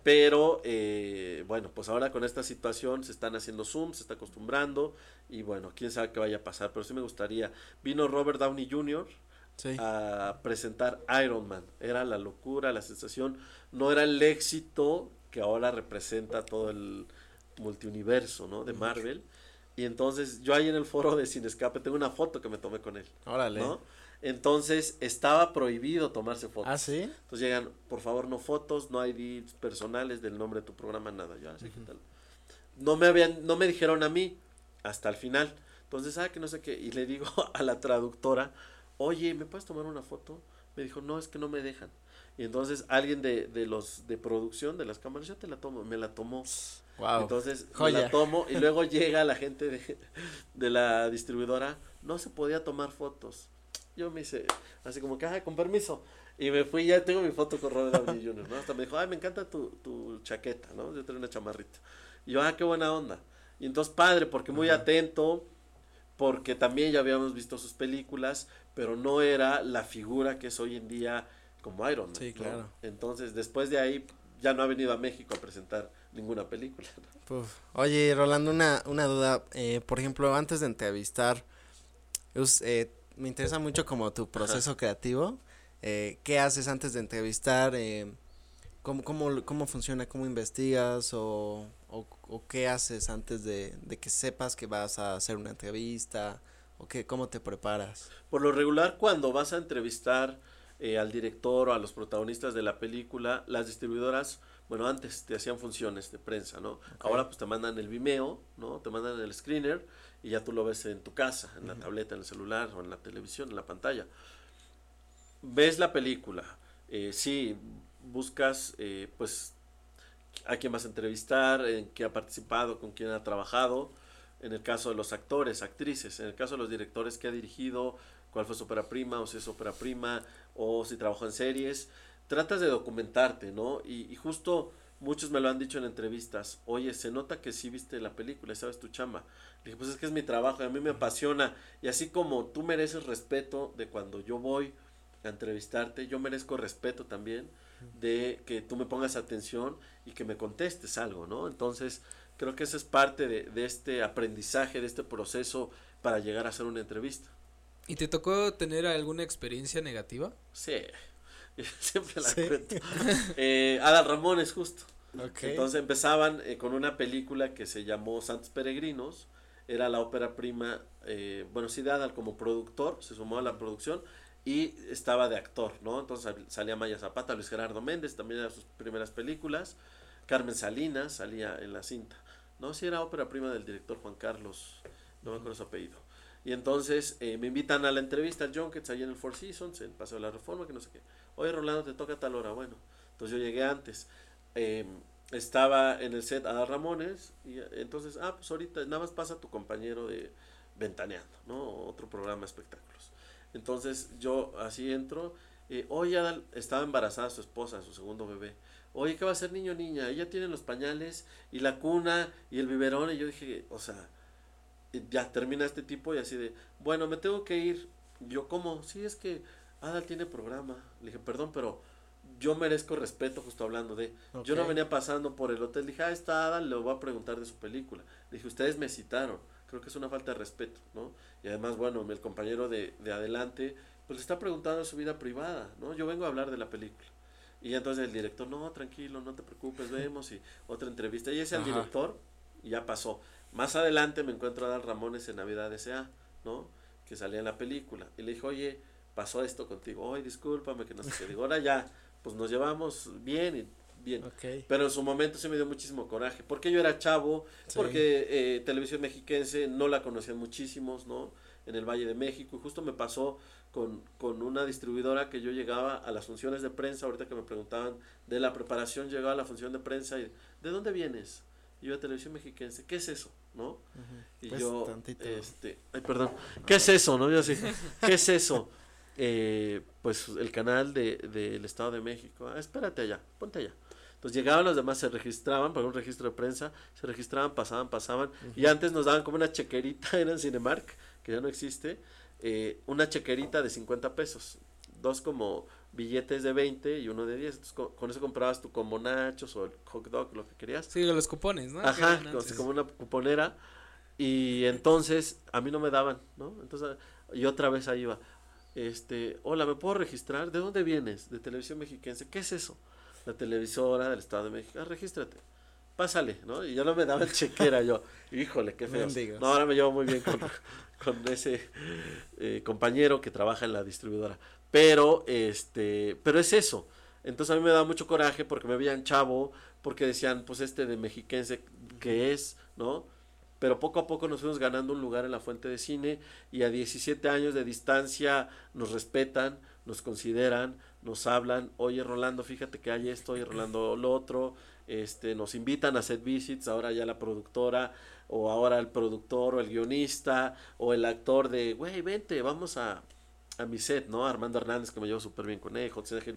Pero, eh, bueno, pues ahora con esta situación se están haciendo Zoom, se está acostumbrando y bueno, quién sabe qué vaya a pasar, pero sí me gustaría. Vino Robert Downey Jr. Sí. a presentar Iron Man. Era la locura, la sensación, no era el éxito que ahora representa todo el multiuniverso, ¿no? De Marvel. Y entonces yo ahí en el foro de Sin Escape tengo una foto que me tomé con él, Órale. ¿no? Entonces estaba prohibido tomarse fotos. Ah, sí. Entonces llegan, por favor, no fotos, no IDs personales del nombre de tu programa, nada. Yo, así, ¿qué tal? No me habían, no me dijeron a mí hasta el final. Entonces, ah, que no sé qué. Y le digo a la traductora, oye, ¿me puedes tomar una foto? Me dijo, no, es que no me dejan. Y entonces alguien de, de los de producción de las cámaras, yo te la tomo, me la tomó. Wow. Entonces me la tomo y luego llega la gente de, de la distribuidora, no se podía tomar fotos. Yo me hice así como que, con permiso. Y me fui, ya tengo mi foto con Robert Downey Jr., ¿no? Hasta me dijo, ay, me encanta tu, tu chaqueta, ¿no? Yo tengo una chamarrita. Y yo, ah, qué buena onda. Y entonces, padre, porque muy atento, porque también ya habíamos visto sus películas, pero no era la figura que es hoy en día como Iron Man. Sí, ¿no? claro. Entonces, después de ahí, ya no ha venido a México a presentar ninguna película. ¿no? Puf. Oye, Rolando, una, una duda. Eh, por ejemplo, antes de entrevistar, us- eh, me interesa mucho como tu proceso creativo. Eh, ¿Qué haces antes de entrevistar? ¿cómo, cómo, ¿Cómo funciona? ¿Cómo investigas? ¿O, o, o qué haces antes de, de que sepas que vas a hacer una entrevista? ¿O qué, cómo te preparas? Por lo regular, cuando vas a entrevistar eh, al director o a los protagonistas de la película, las distribuidoras, bueno, antes te hacían funciones de prensa, ¿no? Ahora pues te mandan el Vimeo, ¿no? Te mandan el screener y ya tú lo ves en tu casa, en la tableta, en el celular o en la televisión, en la pantalla. Ves la película, eh, sí, buscas eh, pues a quién vas a entrevistar, en qué ha participado, con quién ha trabajado, en el caso de los actores, actrices, en el caso de los directores que ha dirigido, cuál fue su ópera prima, o si es ópera prima, o si trabajó en series, tratas de documentarte, ¿no? Y, y justo muchos me lo han dicho en entrevistas, oye, se nota que sí viste la película y sabes tu chamba. Le dije, pues es que es mi trabajo y a mí me apasiona. Y así como tú mereces respeto de cuando yo voy a entrevistarte, yo merezco respeto también de que tú me pongas atención y que me contestes algo, ¿no? Entonces, creo que esa es parte de, de este aprendizaje, de este proceso para llegar a hacer una entrevista. ¿Y te tocó tener alguna experiencia negativa? Sí, siempre la Sí. cuento. Eh, Adal Ramones, justo. Entonces empezaban eh, con una película que se llamó Santos Peregrinos, era la ópera prima, eh, bueno, sí de Adal como productor, se sumó a la producción y estaba de actor, ¿no? Entonces sal- salía Maya Zapata, Luis Gerardo Méndez, también eran sus primeras películas, Carmen Salinas salía en la cinta, ¿no? Sí era ópera prima del director Juan Carlos, no me acuerdo su apellido. Y entonces eh, me invitan a la entrevista al Junkets allá en el Four Seasons, en Paseo de la Reforma, que no sé qué. Oye, Rolando, te toca tal hora. Bueno, entonces yo llegué antes. Eh, estaba en el set Ada Ramones y eh, entonces, ah, pues ahorita nada más pasa tu compañero de Ventaneando, ¿no? Otro programa de espectáculos. Entonces yo así entro, eh, oye, Adal, estaba embarazada su esposa, su segundo bebé. Oye, ¿qué va a ser niño o niña? Ella tiene los pañales y la cuna y el biberón y yo dije, o sea, y ya termina este tipo y así de, bueno, me tengo que ir. Yo como, sí, es que Adal tiene programa. Le dije, perdón, pero yo merezco respeto justo hablando de... Yo no venía pasando por el hotel, dije, ah, está Adal, le voy a preguntar de su película. Le dije, ustedes me citaron. creo que es una falta de respeto, ¿no? Y además, bueno, el compañero de, de adelante, pues le está preguntando su vida privada, ¿no? Yo vengo a hablar de la película. Y entonces el director, no, tranquilo, no te preocupes, vemos y otra entrevista. Y ese al director y ya pasó. Más adelante me encuentro a Adal Ramones en Navidad S.A., ¿no? Que salía en la película. Y le dijo, oye, pasó esto contigo. Oye, discúlpame que no sé qué. Digo, ahora ya, pues nos llevamos bien y bien. Pero en su momento se me dio muchísimo coraje. Porque yo era chavo, porque eh, Televisión Mexiquense no la conocían muchísimos, ¿no? En el Valle de México. Y justo me pasó con, con una distribuidora que yo llegaba a las funciones de prensa. Ahorita que me preguntaban de la preparación, llegaba a la función de prensa y, ¿de dónde vienes? Y yo a Televisión Mexiquense, ¿qué es eso? ¿No? Y pues yo, este, ay, perdón, ¿qué es eso? ¿No? Yo así, ¿qué es eso? Eh, pues el canal del de, Estado de México. Ah, espérate allá, ponte allá. Entonces llegaban los demás, se registraban para un registro de prensa, se registraban, pasaban, pasaban. Y antes nos daban como una chequerita, era en Cinemark, que ya no existe, eh, una chequerita de 50 pesos. Dos como billetes de 20 y uno de 10. Entonces, con, eso comprabas tu combo nachos o el hot dog, lo que querías. Sí, los cupones, ¿no? Ajá, como una cuponera. Y entonces a mí no me daban, ¿no? Entonces, y otra vez ahí iba. Este, hola, ¿me puedo registrar? ¿De dónde vienes? De Televisión Mexiquense. ¿Qué es eso? la televisora del Estado de México, ah, regístrate, pásale, ¿no? Y ya no me daba el chequera yo, híjole, qué feo. No, ahora me llevo muy bien con, con ese eh, compañero que trabaja en la distribuidora. Pero, este, pero es eso. Entonces a mí me da mucho coraje porque me veían chavo, porque decían, pues este de mexiquense, que es? ¿No? Pero poco a poco nos fuimos ganando un lugar en la fuente de cine y a 17 años de distancia nos respetan, nos consideran, nos hablan, oye Rolando, fíjate que hay esto, oye Rolando lo otro, este, nos invitan a hacer visits, ahora ya la productora, o ahora el productor, o el guionista, o el actor de, güey, vente, vamos a, a mi set, ¿no? Armando Hernández, que me llevo súper bien con él, José Ángel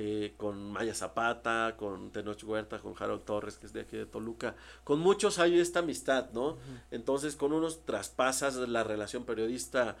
eh, con Maya Zapata, con Tenoch Huerta, con Harold Torres, que es de aquí de Toluca. Con muchos hay esta amistad, ¿no? Entonces, con unos traspasas la relación periodista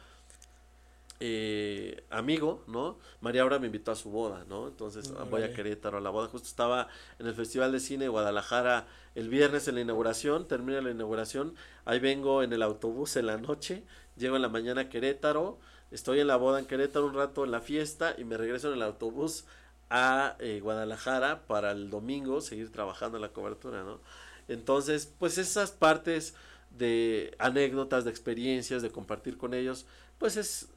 eh, amigo, ¿no? María ahora me invitó a su boda, ¿no? Entonces voy a Querétaro a la boda. Justo estaba en el Festival de Cine de Guadalajara el viernes en la inauguración, termina la inauguración, ahí vengo en el autobús en la noche, llego en la mañana a Querétaro, estoy en la boda en Querétaro un rato en la fiesta y me regreso en el autobús a eh, Guadalajara para el domingo seguir trabajando en la cobertura, ¿no? Entonces, pues esas partes de anécdotas, de experiencias, de compartir con ellos, pues es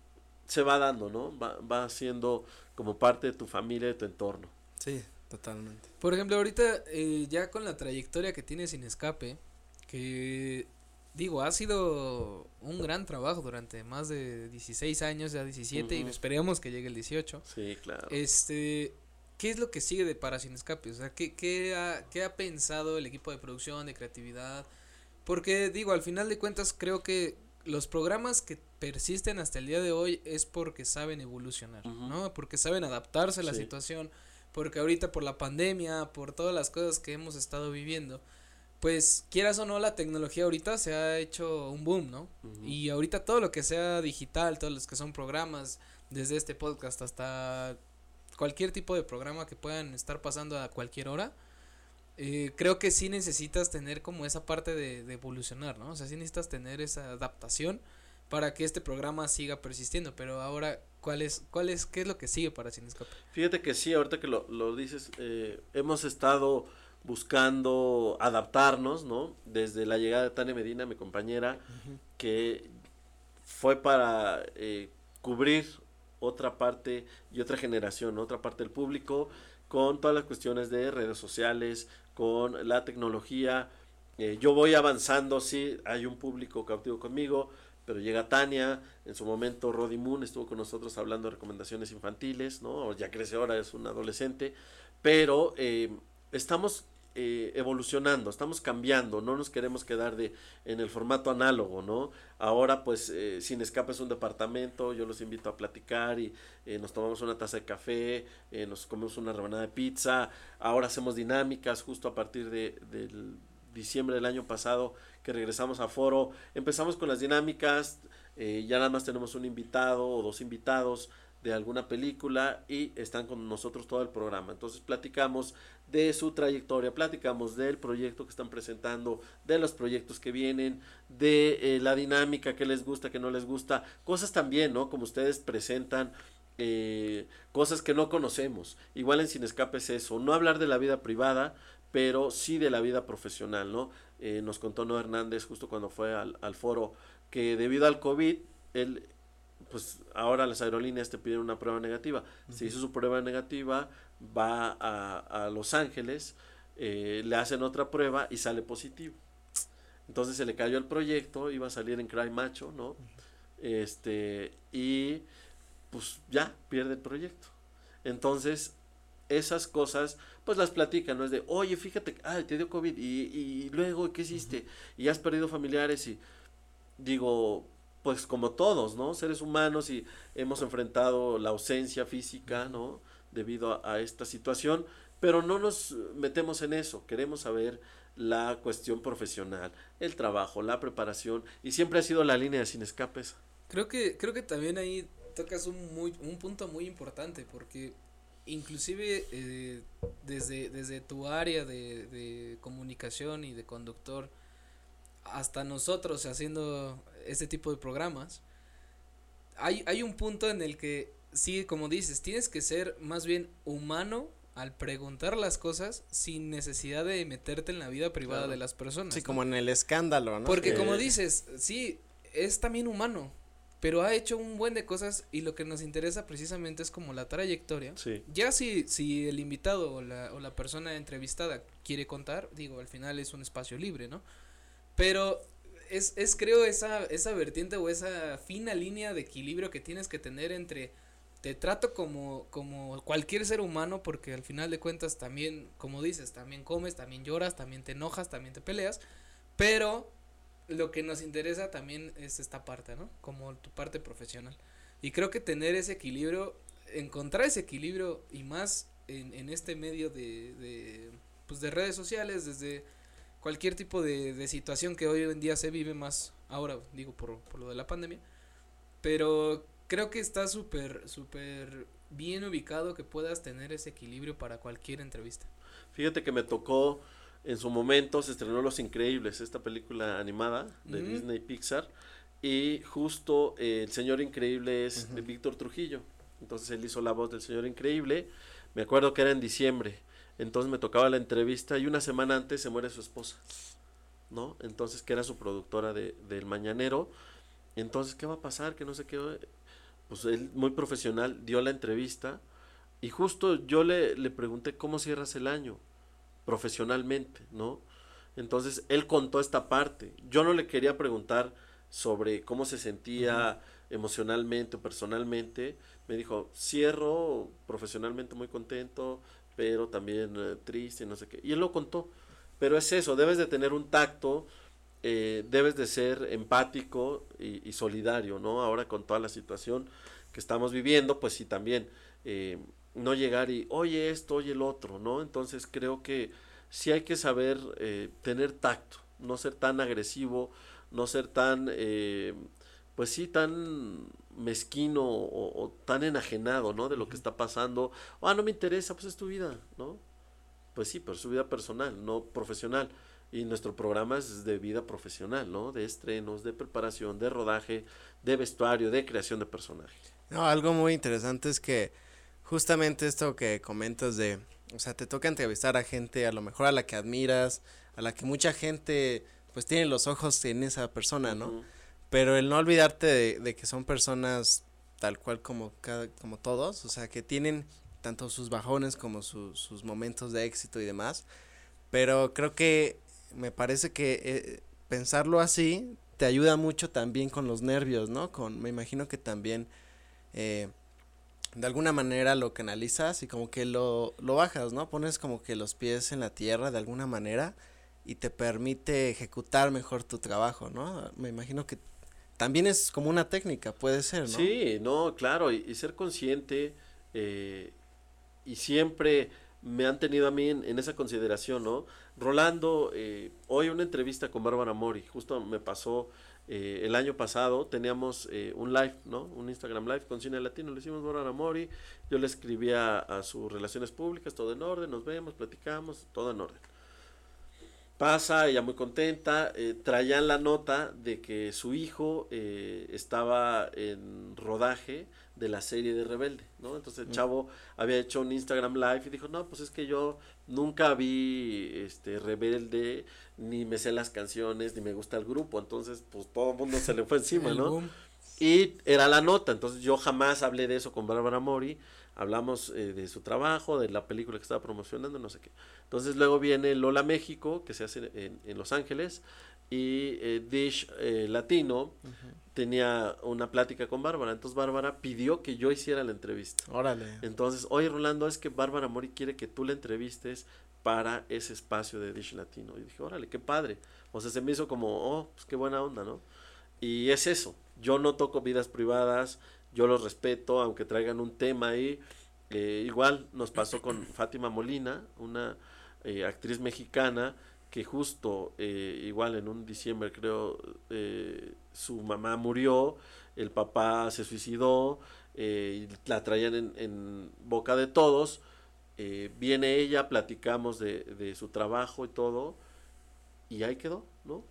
se va dando, ¿no? Va, va siendo como parte de tu familia, de tu entorno. Sí, totalmente. Por ejemplo, ahorita eh, ya con la trayectoria que tienes sin escape, que digo, ha sido un gran trabajo durante más de 16 años, ya 17, y esperemos que llegue el 18. Sí, claro. Este, ¿qué es lo que sigue de Para Sin Escape? O sea, ¿qué, qué, ha, ¿qué ha pensado el equipo de producción, de creatividad? Porque digo, al final de cuentas creo que los programas que persisten hasta el día de hoy es porque saben evolucionar, ¿no? Porque saben adaptarse a la situación, porque ahorita por la pandemia, por todas las cosas que hemos estado viviendo, pues quieras o no, la tecnología ahorita se ha hecho un boom, ¿no? Y ahorita todo lo que sea digital, todos los que son programas, desde este podcast hasta cualquier tipo de programa que puedan estar pasando a cualquier hora, eh, creo que sí necesitas tener como esa parte de, evolucionar, ¿no? O sea, sí necesitas tener esa adaptación para que este programa siga persistiendo, pero ahora, ¿cuál es, cuál es, qué es lo que sigue para Cinescope? Fíjate que sí, ahorita que lo, lo dices, eh, hemos estado buscando adaptarnos, ¿no? Desde la llegada de Tania Medina, mi compañera, que fue para eh, cubrir otra parte y otra generación, otra parte del público, con todas las cuestiones de redes sociales, con la tecnología. Eh, yo voy avanzando, sí, hay un público cautivo conmigo, pero llega Tania, en su momento Roddy Moon estuvo con nosotros hablando de recomendaciones infantiles, ¿no? Ya crece ahora, es un adolescente, pero eh, estamos eh, evolucionando, estamos cambiando, no nos queremos quedar de en el formato análogo, ¿no? Ahora pues eh, sin escape es un departamento, yo los invito a platicar y eh, nos tomamos una taza de café, nos comemos una rebanada de pizza, ahora hacemos dinámicas justo a partir de, del diciembre del año pasado que regresamos a foro, empezamos con las dinámicas, ya nada más tenemos un invitado o dos invitados de alguna película y están con nosotros todo el programa. Entonces platicamos de su trayectoria, platicamos del proyecto que están presentando, de los proyectos que vienen, de eh, la dinámica que les gusta, que no les gusta, cosas también, ¿no? Como ustedes presentan eh, cosas que no conocemos. Igual en Sin Escape es eso, no hablar de la vida privada, pero sí de la vida profesional, ¿no? Eh, nos contó No Hernández justo cuando fue al, al foro que debido al COVID, él pues ahora las aerolíneas te piden una prueba negativa. Se hizo su prueba negativa, va a, a Los Ángeles, eh, le hacen otra prueba y sale positivo. Entonces se le cayó el proyecto, iba a salir en Cry Macho, ¿no? Este, y pues ya pierde el proyecto. Entonces, esas cosas, pues las platican, ¿no? Es de, oye, fíjate, ay, te dio COVID y, y luego, ¿qué hiciste? Y has perdido familiares y digo, pues como todos, ¿no? Seres humanos y hemos enfrentado la ausencia física, ¿no? Debido a, esta situación, pero no nos metemos en eso, queremos saber la cuestión profesional, el trabajo, la preparación y siempre ha sido la línea sin escapes. Creo que creo que también ahí tocas un muy un punto muy importante porque inclusive eh, desde desde tu área de, de comunicación y de conductor hasta nosotros haciendo este tipo de programas, hay, hay un punto en el que, sí, como dices, tienes que ser más bien humano al preguntar las cosas sin necesidad de meterte en la vida privada de las personas. Sí, como en el escándalo, ¿no? Porque como dices, sí, es también humano, pero ha hecho un buen de cosas y lo que nos interesa precisamente es como la trayectoria. Sí. Ya si, si el invitado o la, o la persona entrevistada quiere contar, digo, al final es un espacio libre, ¿no? Pero es, es creo esa, esa vertiente o esa fina línea de equilibrio que tienes que tener entre te trato como, como cualquier ser humano porque al final de cuentas también, como dices, también comes, también lloras, también te enojas, también te peleas, pero lo que nos interesa también es esta parte, ¿no? Como tu parte profesional. Y creo que tener ese equilibrio, encontrar ese equilibrio y más en, en este medio de, de, pues de redes sociales, desde cualquier tipo de, de, situación que hoy en día se vive más ahora, digo, por, por lo de la pandemia. Pero creo que está súper, súper bien ubicado que puedas tener ese equilibrio para cualquier entrevista. Fíjate que me tocó, en su momento se estrenó Los Increíbles, esta película animada de uh -huh. Disney Pixar, y justo eh, el Señor Increíble es uh -huh. Víctor Trujillo. Entonces él hizo la voz del Señor Increíble. Me acuerdo que era en diciembre entonces me tocaba la entrevista y una semana antes se muere su esposa, ¿no? Entonces, que era su productora de, del Mañanero. Entonces, ¿qué va a pasar? Que no sé qué. Pues él, muy profesional, dio la entrevista y justo yo le, le pregunté cómo cierras el año profesionalmente, ¿no? Entonces, él contó esta parte. Yo no le quería preguntar sobre cómo se sentía uh -huh. emocionalmente o personalmente. Me dijo, cierro profesionalmente muy contento, pero también eh, triste, no sé qué. Y él lo contó. Pero es eso, debes de tener un tacto, eh, debes de ser empático y, solidario, ¿no? Ahora con toda la situación que estamos viviendo, pues sí, también eh, no llegar y, oye esto, oye el otro, ¿no? Entonces creo que sí hay que saber eh, tener tacto, no ser tan agresivo, no ser tan, eh, pues sí, tan mezquino o, o, tan enajenado, ¿no? De lo que está pasando. Ah, no me interesa, pues es tu vida, ¿no? Pues sí, pero es su vida personal, no profesional. Y nuestro programa es de vida profesional, ¿no? De estrenos, de preparación, de rodaje, de vestuario, de creación de personajes. No, algo muy interesante es que justamente esto que comentas de, o sea, te toca entrevistar a gente a lo mejor a la que admiras, a la que mucha gente pues tiene los ojos en esa persona, ¿no? Uh -huh. Pero el no olvidarte de, que son personas tal cual como cada, como todos, o sea, que tienen tanto sus bajones como su, sus momentos de éxito y demás. Pero creo que me parece que eh, pensarlo así te ayuda mucho también con los nervios, ¿no? Con, me imagino que también eh, de alguna manera lo canalizas y como que lo, lo bajas, ¿no? Pones como que los pies en la tierra de alguna manera y te permite ejecutar mejor tu trabajo, ¿no? Me imagino que también es como una técnica, puede ser, ¿no? Sí, no, claro, y, ser consciente eh, y siempre me han tenido a mí en, esa consideración, ¿no? Rolando, eh, hoy una entrevista con Bárbara Mori, justo me pasó eh, el año pasado teníamos eh, un live, ¿no? Un Instagram live con Cine Latino, lo hicimos Bárbara Mori, yo le escribía a sus relaciones públicas, todo en orden, nos vemos, platicamos, todo en orden. Pasa, ella muy contenta, eh, traían la nota de que su hijo eh, estaba en rodaje de la serie de Rebelde, ¿no? Entonces el chavo había hecho un Instagram live y dijo, no, pues es que yo nunca vi este Rebelde, ni me sé las canciones, ni me gusta el grupo, entonces pues todo el mundo se le fue encima, ¿no? boom. Y era la nota, entonces yo jamás hablé de eso con Bárbara Mori, hablamos eh, de su trabajo, de la película que estaba promocionando, no sé qué. Entonces luego viene Lola México, que se hace en, en Los Ángeles, y eh, Dish eh, Latino tenía una plática con Bárbara, entonces Bárbara pidió que yo hiciera la entrevista. Órale. Entonces, oye Rolando, es que Bárbara Mori quiere que tú la entrevistes para ese espacio de Dish Latino. Y dije, órale, qué padre. O sea, se me hizo como, oh, pues qué buena onda, ¿no? Y es eso, yo no toco vidas privadas, yo los respeto, aunque traigan un tema ahí. Eh, igual nos pasó con Fátima Molina, una eh, actriz mexicana que justo, eh, igual en un diciembre creo, eh, su mamá murió, el papá se suicidó, eh, y la traían en, en boca de todos. eh, viene ella, platicamos de, de su trabajo y todo, y ahí quedó, ¿no?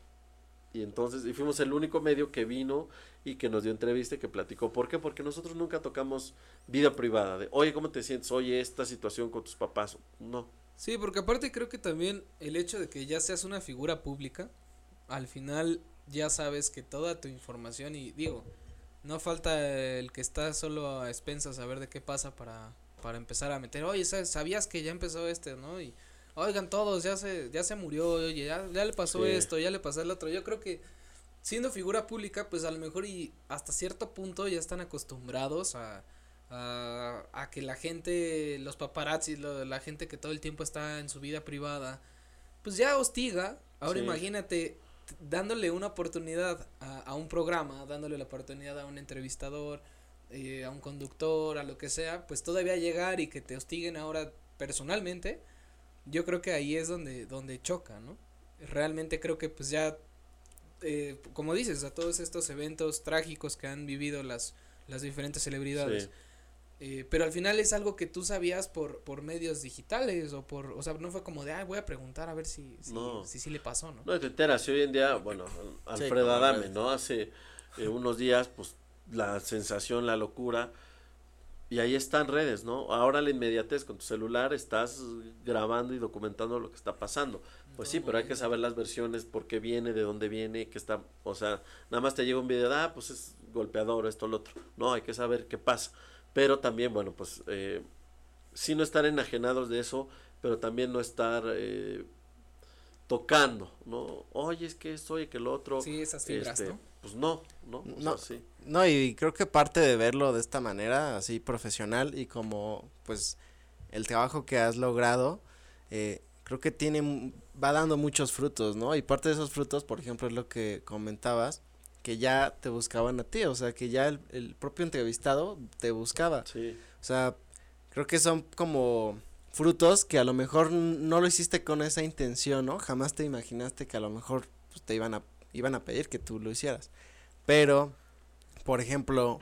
Y entonces, y fuimos el único medio que vino y que nos dio entrevista y que platicó. ¿Por qué? Porque nosotros nunca tocamos vida privada, de, oye, ¿cómo te sientes? Oye, esta situación con tus papás. No. Sí, porque aparte creo que también el hecho de que ya seas una figura pública, al final ya sabes que toda tu información y digo, no falta el que está solo a expensas a ver de qué pasa para, para empezar a meter, oye. ¿sabías que ya empezó este, no? Y oigan todos, ya se, ya se murió, oye, ya, ya le pasó Sí. esto, ya le pasó el otro. Yo creo que siendo figura pública, pues a lo mejor y hasta cierto punto ya están acostumbrados a, a, a que la gente, los paparazzis, lo- la gente que todo el tiempo está en su vida privada, pues ya hostiga. Ahora Sí. imagínate dándole una oportunidad a, a un programa, dándole la oportunidad a un entrevistador, eh, a un conductor, a lo que sea, pues todavía llegar y que te hostiguen ahora personalmente, yo creo que ahí es donde, donde choca, ¿no? Realmente creo que pues ya, eh, como dices, a todos estos eventos trágicos que han vivido las, las diferentes celebridades, Sí. eh, pero al final es algo que tú sabías por, por medios digitales o por, o sea, no fue como de, ah, voy a preguntar a ver si, si, No. si, sí le pasó, ¿no? No, te enteras, y hoy en día, bueno, Sí, Alfredo como Adame. ¿no? Hace eh, unos días, pues, la sensación, la locura, y ahí están redes, ¿no? Ahora la inmediatez, con tu celular estás grabando y documentando lo que está pasando. Pues sí, pero hay que saber las versiones, por qué viene, de dónde viene, qué está, o sea, nada más te llega un video, de, ah, pues es golpeador, esto, lo otro. No, hay que saber qué pasa. Pero también, bueno, pues, eh, sí no estar enajenados de eso, pero también no estar eh, tocando, ¿no? Oye, es que esto, oye, que lo otro. Sí, esas fibras, este, ¿no? Pues no, ¿no? O No. sea, sí. No, y creo que parte de verlo de esta manera, así profesional y como pues el trabajo que has logrado, eh, creo que tiene, va dando muchos frutos, ¿no? Y parte de esos frutos, por ejemplo, es lo que comentabas, que ya te buscaban a ti, o sea, que ya el, el propio entrevistado te buscaba. Sí, O sea, creo que son como frutos que a lo mejor no lo hiciste con esa intención, ¿no? Jamás te imaginaste que a lo mejor pues, te iban a, iban a pedir que tú lo hicieras. Pero, por ejemplo,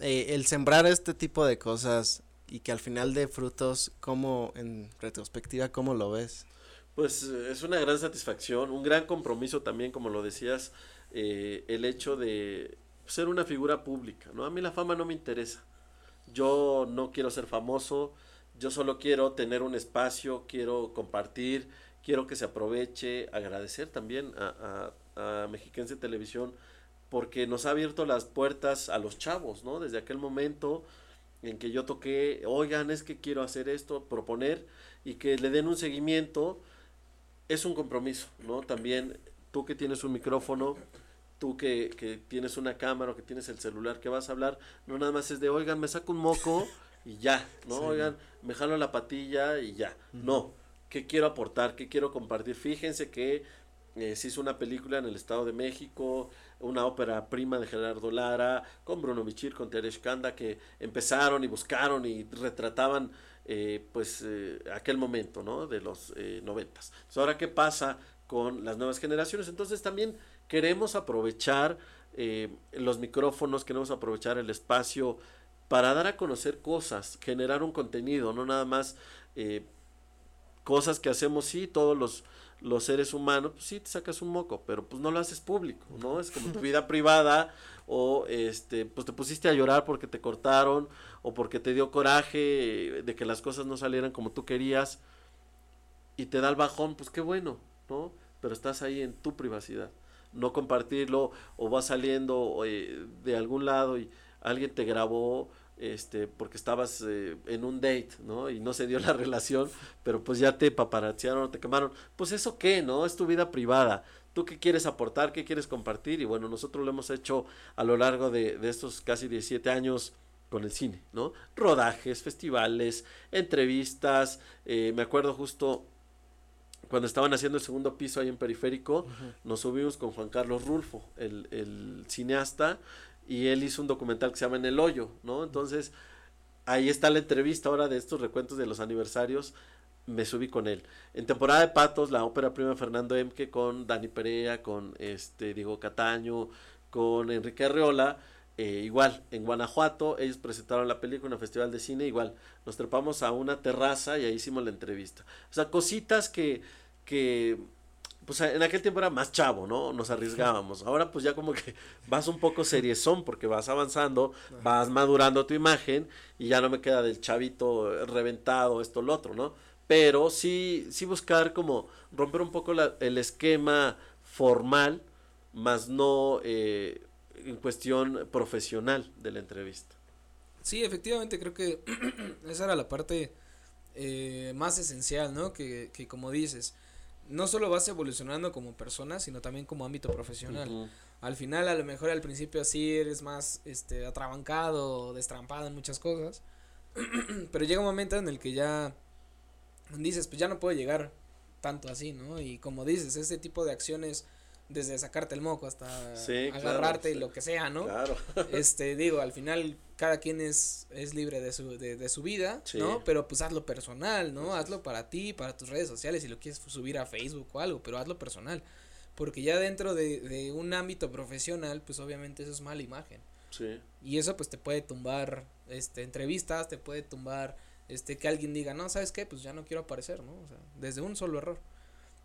eh, el sembrar este tipo de cosas y que al final de frutos, ¿cómo, en retrospectiva, cómo lo ves? pues eh, es una gran satisfacción, un gran compromiso también, como lo decías, eh, el hecho de ser una figura pública, ¿no? A mí la fama no me interesa. Yo no quiero ser famoso, yo solo quiero tener un espacio, quiero compartir, quiero que se aproveche, agradecer también a, a, a Mexiquense Televisión porque nos ha abierto las puertas a los chavos, ¿no? Desde aquel momento en que yo toqué, oigan, es que quiero hacer esto, proponer y que le den un seguimiento, es un compromiso, ¿no? También tú que tienes un micrófono, tú que, que tienes una cámara o que tienes el celular que vas a hablar, no nada más es de, oigan, me saco un moco y ya, ¿no? Sí. Oigan, me jalo la patilla y ya. No, ¿qué quiero aportar? ¿Qué quiero compartir? Fíjense que eh, se hizo una película en el Estado de México, una ópera prima de Gerardo Lara, con Bruno Bichir, con Teresh Kanda, que empezaron y buscaron y retrataban eh, pues eh, aquel momento, ¿no? De los eh, noventas. Ahora, ¿qué pasa con las nuevas generaciones? Entonces, también queremos aprovechar eh, los micrófonos, queremos aprovechar el espacio para dar a conocer cosas, generar un contenido, no nada más cosas que hacemos, sí, todos los, los seres humanos, pues sí, te sacas un moco, pero pues no lo haces público, ¿no? Es como tu vida privada o este, pues te pusiste a llorar porque te cortaron o porque te dio coraje de que las cosas no salieran como tú querías y te da el bajón, pues qué bueno, ¿no? Pero estás ahí en tu privacidad. No compartirlo o vas saliendo eh, de algún lado y alguien te grabó este, porque estabas eh, en un date, ¿no? Y no se dio la relación, pero pues ya te paparazziaron o te quemaron. Pues eso qué, ¿no? Es tu vida privada. ¿Tú qué quieres aportar? ¿Qué quieres compartir? Y bueno, nosotros lo hemos hecho a lo largo de, de estos casi 17 años con el cine, ¿no? Rodajes, festivales, entrevistas. Eh, me acuerdo justo cuando estaban haciendo el segundo piso ahí en Periférico, nos subimos con Juan Carlos Rulfo, el, el cineasta, y él hizo un documental que se llama En el Hoyo, ¿no? Entonces, ahí está la entrevista ahora de estos recuentos de los aniversarios, me subí con él. En temporada de Patos, la ópera prima Fernando Emke con Dani Perea, con este Diego Cataño, con Enrique Arreola, eh, igual, en Guanajuato, ellos presentaron la película en el Festival de Cine, igual, nos trepamos a una terraza y ahí hicimos la entrevista. O sea, cositas que, que pues en aquel tiempo era más chavo, ¿no? Nos arriesgábamos. Ahora pues ya como que vas un poco seriezón porque vas avanzando, vas madurando tu imagen y ya no me queda del chavito reventado, esto, lo otro, ¿no? Pero sí, sí buscar como romper un poco el esquema formal, más no eh, en cuestión profesional de la entrevista. Sí, efectivamente, creo que esa era la parte eh, más esencial, ¿no? Que, que como dices, no solo vas evolucionando como persona, sino también como ámbito profesional. Al final, a lo mejor al principio sí eres más este atrabancado, destrampado en muchas cosas. pero llega un momento en el que ya dices, pues ya no puedo llegar tanto así, ¿no? Y como dices, ese tipo de acciones desde sacarte el moco hasta agarrarte y lo que sea, ¿no? Claro. este, digo, al final cada quien es, es libre de su, de, de su vida, ¿no? Pero pues hazlo personal, ¿no? Hazlo para ti, para tus redes sociales, si lo quieres subir a Facebook o algo, pero hazlo personal. Porque ya dentro de, de un ámbito profesional, pues obviamente eso es mala imagen. Sí. Y eso pues te puede tumbar, este, entrevistas, te puede tumbar, este, que alguien diga, no, ¿sabes qué? Pues ya no quiero aparecer, ¿no? O sea, desde un solo error.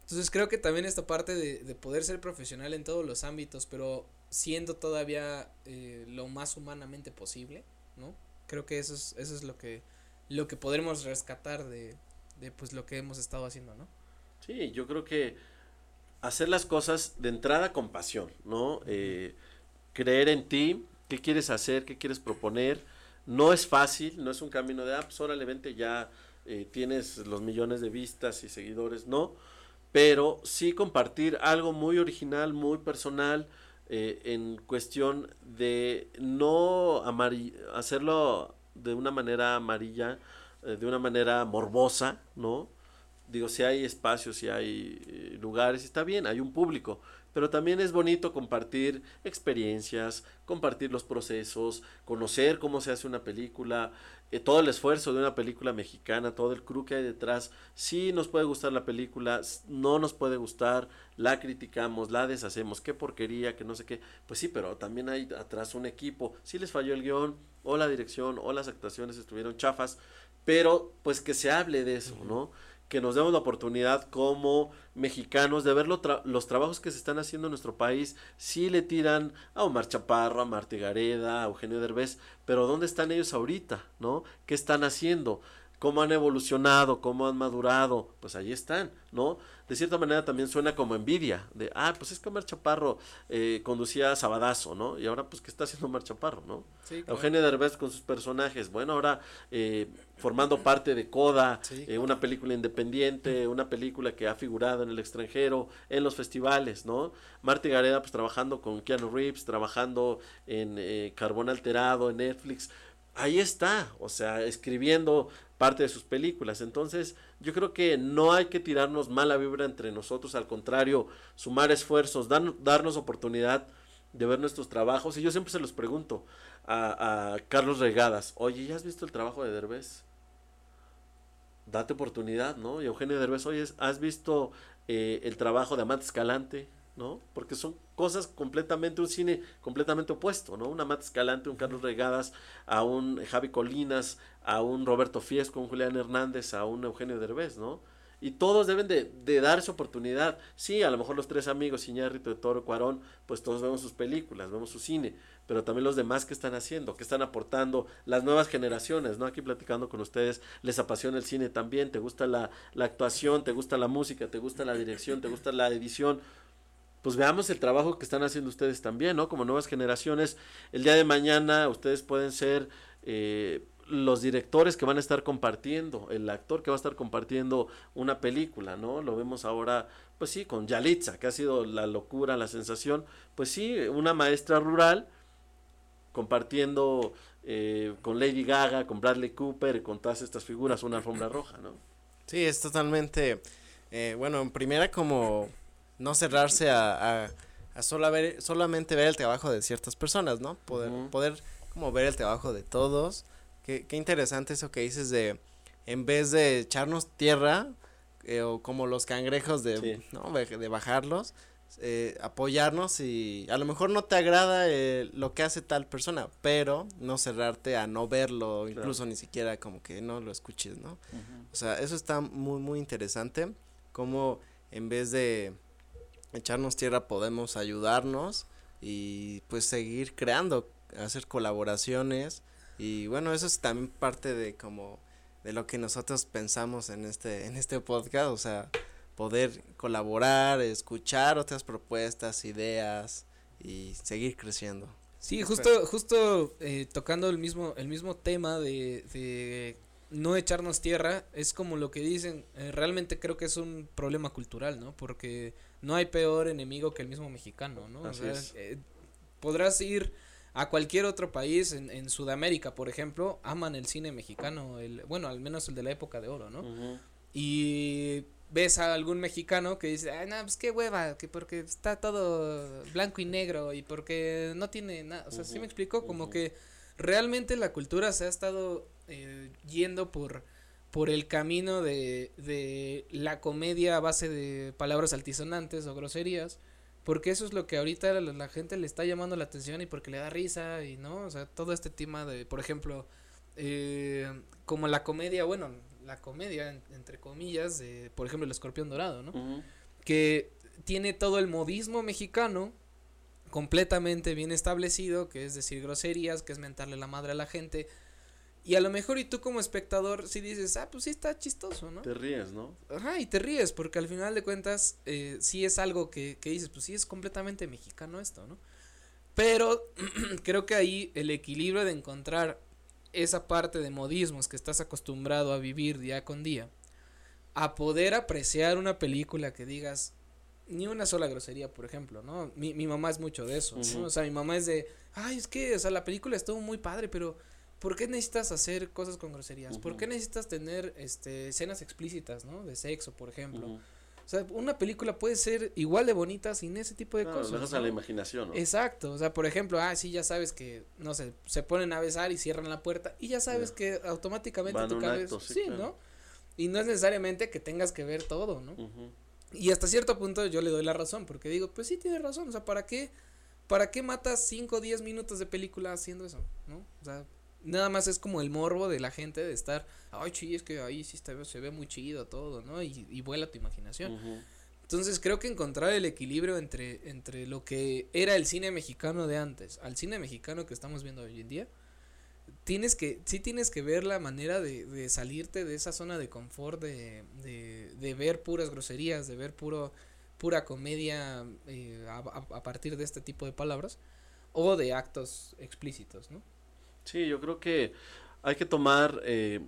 Entonces creo que también esta parte de, de poder ser profesional en todos los ámbitos, pero siendo todavía eh, lo más humanamente posible, ¿no? Creo que eso es, eso es lo que, lo que podremos rescatar de, de pues lo que hemos estado haciendo, ¿no? Sí, yo creo que hacer las cosas de entrada con pasión, ¿no? Eh, creer en ti, qué quieres hacer, qué quieres proponer. No es fácil, no es un camino de, ah, pues órale, vente, ya eh, tienes los millones de vistas y seguidores, no pero sí compartir algo muy original, muy personal, eh, en cuestión de no hacerlo de una manera amarilla, eh, de una manera morbosa, ¿no? Digo, si hay espacios, si hay eh, lugares, está bien, hay un público, pero también es bonito compartir experiencias, compartir los procesos, conocer cómo se hace una película, eh, todo el esfuerzo de una película mexicana, todo el crew que hay detrás. Sí nos puede gustar la película, no nos puede gustar, la criticamos, la deshacemos, qué porquería, que no sé qué. Pues sí, pero también hay atrás un equipo. Sí les falló el guion, o la dirección, o las actuaciones estuvieron chafas, pero pues que se hable de eso, ¿no? Que nos demos la oportunidad como mexicanos de ver los trabajos que se están haciendo en nuestro país. Sí le tiran a Omar Chaparro, a Marta Gareda, a Eugenio Derbez, pero ¿dónde están ellos ahorita? ¿No? ¿Qué están haciendo? ¿Cómo han evolucionado? ¿Cómo han madurado? Pues ahí están, ¿no? de cierta manera también suena como envidia, de, ah, pues es que Omar Chaparro eh, conducía Sabadazo, ¿no? Y ahora, pues, ¿qué está haciendo Omar Chaparro, no? Sí, Eugenio Derbez con sus personajes, bueno, ahora eh, formando parte de Coda, eh, una película independiente, una película que ha figurado en el extranjero, en los festivales, ¿no? Marta Gareda, pues, trabajando con Keanu Reeves, trabajando en Carbón Alterado, en Netflix, ahí está, o sea, escribiendo parte de sus películas. Entonces, yo creo que no hay que tirarnos mala vibra entre nosotros, al contrario, sumar esfuerzos, darnos oportunidad de ver nuestros trabajos. Y yo siempre se los pregunto a, Carlos Regadas, oye, ¿ya has visto el trabajo de Derbez? Date oportunidad, ¿no? Y Eugenio Derbez, oye, ¿has visto eh, el trabajo de Amante Escalante? ¿No? Porque son cosas completamente, un cine completamente opuesto, ¿no? Una Matt Escalante, un Carlos Regadas, a un Javi Colinas, a un Roberto Fiesco, un Julián Hernández, a un Eugenio Derbez, ¿no? Y todos deben de, de dar esa oportunidad. Sí, a lo mejor los tres amigos, Iñárritu, de Toro, Cuarón, pues todos vemos sus películas, vemos su cine, pero también los demás que están haciendo, que están aportando, las nuevas generaciones, ¿no? Aquí platicando con ustedes, les apasiona el cine también, te gusta la, la actuación, te gusta la música, te gusta la dirección, te gusta la edición, pues veamos el trabajo que están haciendo ustedes también, ¿no? Como nuevas generaciones, el día de mañana ustedes pueden ser eh, los directores que van a estar compartiendo, el actor que va a estar compartiendo una película, ¿no? Lo vemos ahora, pues sí, con Yalitza, que ha sido la locura, la sensación, pues sí, una maestra rural compartiendo eh, con Lady Gaga, con Bradley Cooper, con todas estas figuras, una alfombra roja, ¿no? Sí, es totalmente, eh, bueno, en primera como no cerrarse a, a, a solo ver, solamente ver el trabajo de ciertas personas, ¿no? Poder, poder como ver el trabajo de todos. Qué, qué interesante eso que dices de, en vez de echarnos tierra, eh, o como los cangrejos de, Sí. ¿no? de, de bajarlos, eh, apoyarnos y a lo mejor no te agrada eh, lo que hace tal persona, pero no cerrarte a no verlo, incluso ni siquiera como que no lo escuches, ¿no? O sea, eso está muy, muy interesante. Como en vez de echarnos tierra podemos ayudarnos y pues seguir creando, hacer colaboraciones. Y bueno, eso es también parte de como de lo que nosotros pensamos en este, en este podcast. O sea, poder colaborar, escuchar otras propuestas, ideas y seguir creciendo. Sí, justo, justo eh, tocando el mismo, el mismo tema de, de no echarnos tierra, es como lo que dicen, eh, realmente creo que es un problema cultural, ¿no? Porque no hay peor enemigo que el mismo mexicano, ¿no? O sea, es. eh, podrás ir a cualquier otro país, en, en Sudamérica, por ejemplo, aman el cine mexicano, el, bueno, al menos el de la época de oro, ¿no? Y ves a algún mexicano que dice, ay, no, pues qué hueva, que porque está todo blanco y negro y porque no tiene nada, o sea, ¿sí me explico? Como que realmente la cultura se ha estado eh, yendo por por el camino de, de la comedia a base de palabras altisonantes o groserías, porque eso es lo que ahorita la, la gente le está llamando la atención y porque le da risa y no, o sea, todo este tema de, por ejemplo, eh, como la comedia, bueno, la comedia en- entre comillas, de, por ejemplo, el escorpión dorado, ¿no? Que tiene todo el modismo mexicano completamente bien establecido, que es decir groserías, que es mentarle la madre a la gente. Y a lo mejor y tú como espectador si dices, ah, pues sí está chistoso, ¿no? Te ríes, ¿no? Ajá, y te ríes, porque al final de cuentas eh, sí es algo que, que dices, pues sí es completamente mexicano esto, ¿no? Pero creo que ahí el equilibrio de encontrar esa parte de modismos que estás acostumbrado a vivir día con día, a poder apreciar una película que digas ni una sola grosería, por ejemplo, ¿no? Mi, mi mamá es mucho de eso. ¿no? O sea, mi mamá es de, ay, es que, o sea, la película estuvo muy padre, pero ¿por qué necesitas hacer cosas con groserías? ¿Por qué necesitas tener, este, escenas explícitas, ¿no? De sexo, por ejemplo. O sea, una película puede ser igual de bonita sin ese tipo de Claro, cosas. dejas ¿no? a la imaginación, ¿no? Exacto, o sea, por ejemplo, ah, sí, ya sabes que, no sé, se ponen a besar y cierran la puerta y ya sabes que automáticamente Van tu cabeza, acto, sí, sí, claro. ¿no? Y no es necesariamente que tengas que ver todo, ¿no? Y hasta cierto punto yo le doy la razón, porque digo, pues sí tienes razón, o sea, ¿para qué, para qué matas 5 o 10 minutos de película haciendo eso, ¿no? O sea, nada más es como el morbo de la gente de estar, ay, sí, es que ahí sí está, se ve muy chido todo, ¿no? Y, y vuela tu imaginación. Entonces creo que encontrar el equilibrio entre, entre lo que era el cine mexicano de antes al cine mexicano que estamos viendo hoy en día, tienes que, sí tienes que ver la manera de, de salirte de esa zona de confort, de, de, de ver puras groserías, de ver puro, pura comedia eh, a partir de este tipo de palabras, o de actos explícitos, ¿no? Sí, yo creo que hay que tomar eh,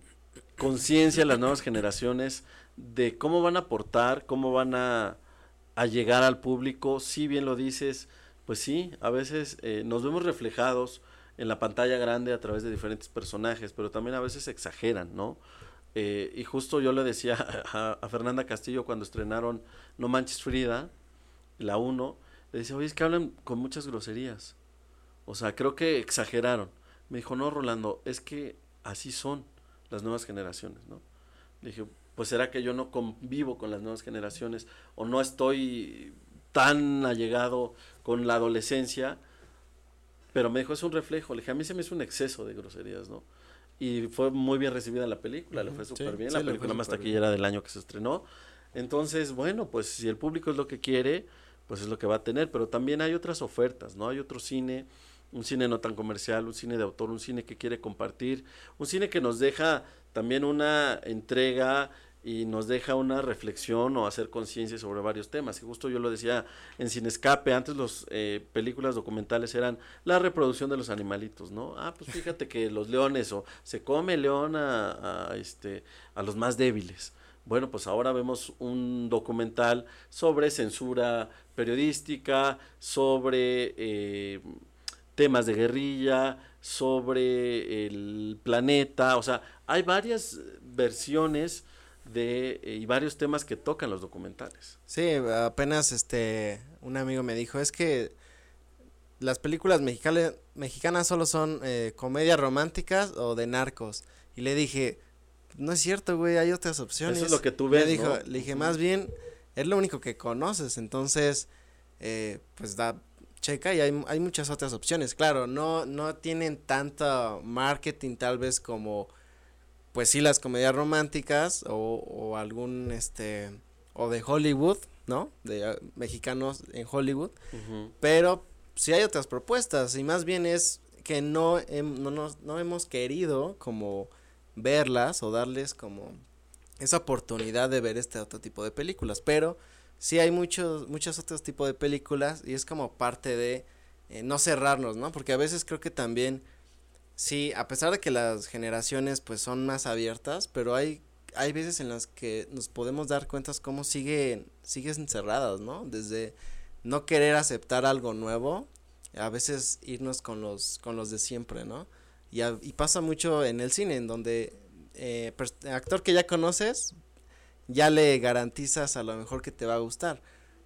conciencia las nuevas generaciones de cómo van a aportar, cómo van a, a llegar al público. Si bien lo dices, pues sí, a veces eh, nos vemos reflejados en la pantalla grande a través de diferentes personajes, pero también a veces exageran, ¿no? Eh, y justo yo le decía a, a Fernanda Castillo cuando estrenaron No Manches Frida, la 1, le decía, oye, es que hablan con muchas groserías. O sea, creo que exageraron. Me dijo, no, Rolando, es que así son las nuevas generaciones, ¿no? Le dije, pues será que yo no convivo con las nuevas generaciones o no estoy tan allegado con la adolescencia, pero me dijo, es un reflejo. Le dije, a mí se me hizo un exceso de groserías, ¿no? Y fue muy bien recibida la película, le fue súper bien, la película más taquillera del año que se estrenó. Entonces, bueno, pues si el público es lo que quiere, pues es lo que va a tener, pero también hay otras ofertas, ¿no? Hay otro cine, un cine no tan comercial, un cine de autor, un cine que quiere compartir, un cine que nos deja también una entrega y nos deja una reflexión o hacer conciencia sobre varios temas. Y justo yo lo decía en Sin Escape, antes las eh, películas documentales eran la reproducción de los animalitos, ¿no? Ah, pues fíjate que los leones o se come león a, este, a los más débiles. Bueno, pues ahora vemos un documental sobre censura periodística, sobre eh, temas de guerrilla, sobre el planeta, o sea, hay varias versiones de y varios temas que tocan los documentales. Sí, apenas este un amigo me dijo, es que las películas mexicanas, mexicanas solo son eh, comedias románticas o de narcos. Y le dije, no es cierto, güey, hay otras opciones. Eso es lo que tú ves. Le, dijo, le dije, más bien, es lo único que conoces, entonces, eh, pues da, checa y hay, hay muchas otras opciones. Claro, no, no tienen tanto marketing tal vez como, pues sí, las comedias románticas o, o algún, este, o de Hollywood, ¿no? De uh, mexicanos en Hollywood, pero sí hay otras propuestas y más bien es que no, no, nos, no hemos querido como verlas o darles como esa oportunidad de ver este otro tipo de películas, pero sí hay muchos, muchos otros tipos de películas y es como parte de eh, no cerrarnos, ¿no? Porque a veces creo que también, sí, a pesar de que las generaciones pues son más abiertas, pero hay, hay veces en las que nos podemos dar cuentas cómo siguen, siguen encerradas, ¿no? Desde no querer aceptar algo nuevo, a veces irnos con los, con los de siempre, ¿no? Y, y pasa mucho en el cine, en donde eh, actor que ya conoces, ya le garantizas a lo mejor que te va a gustar.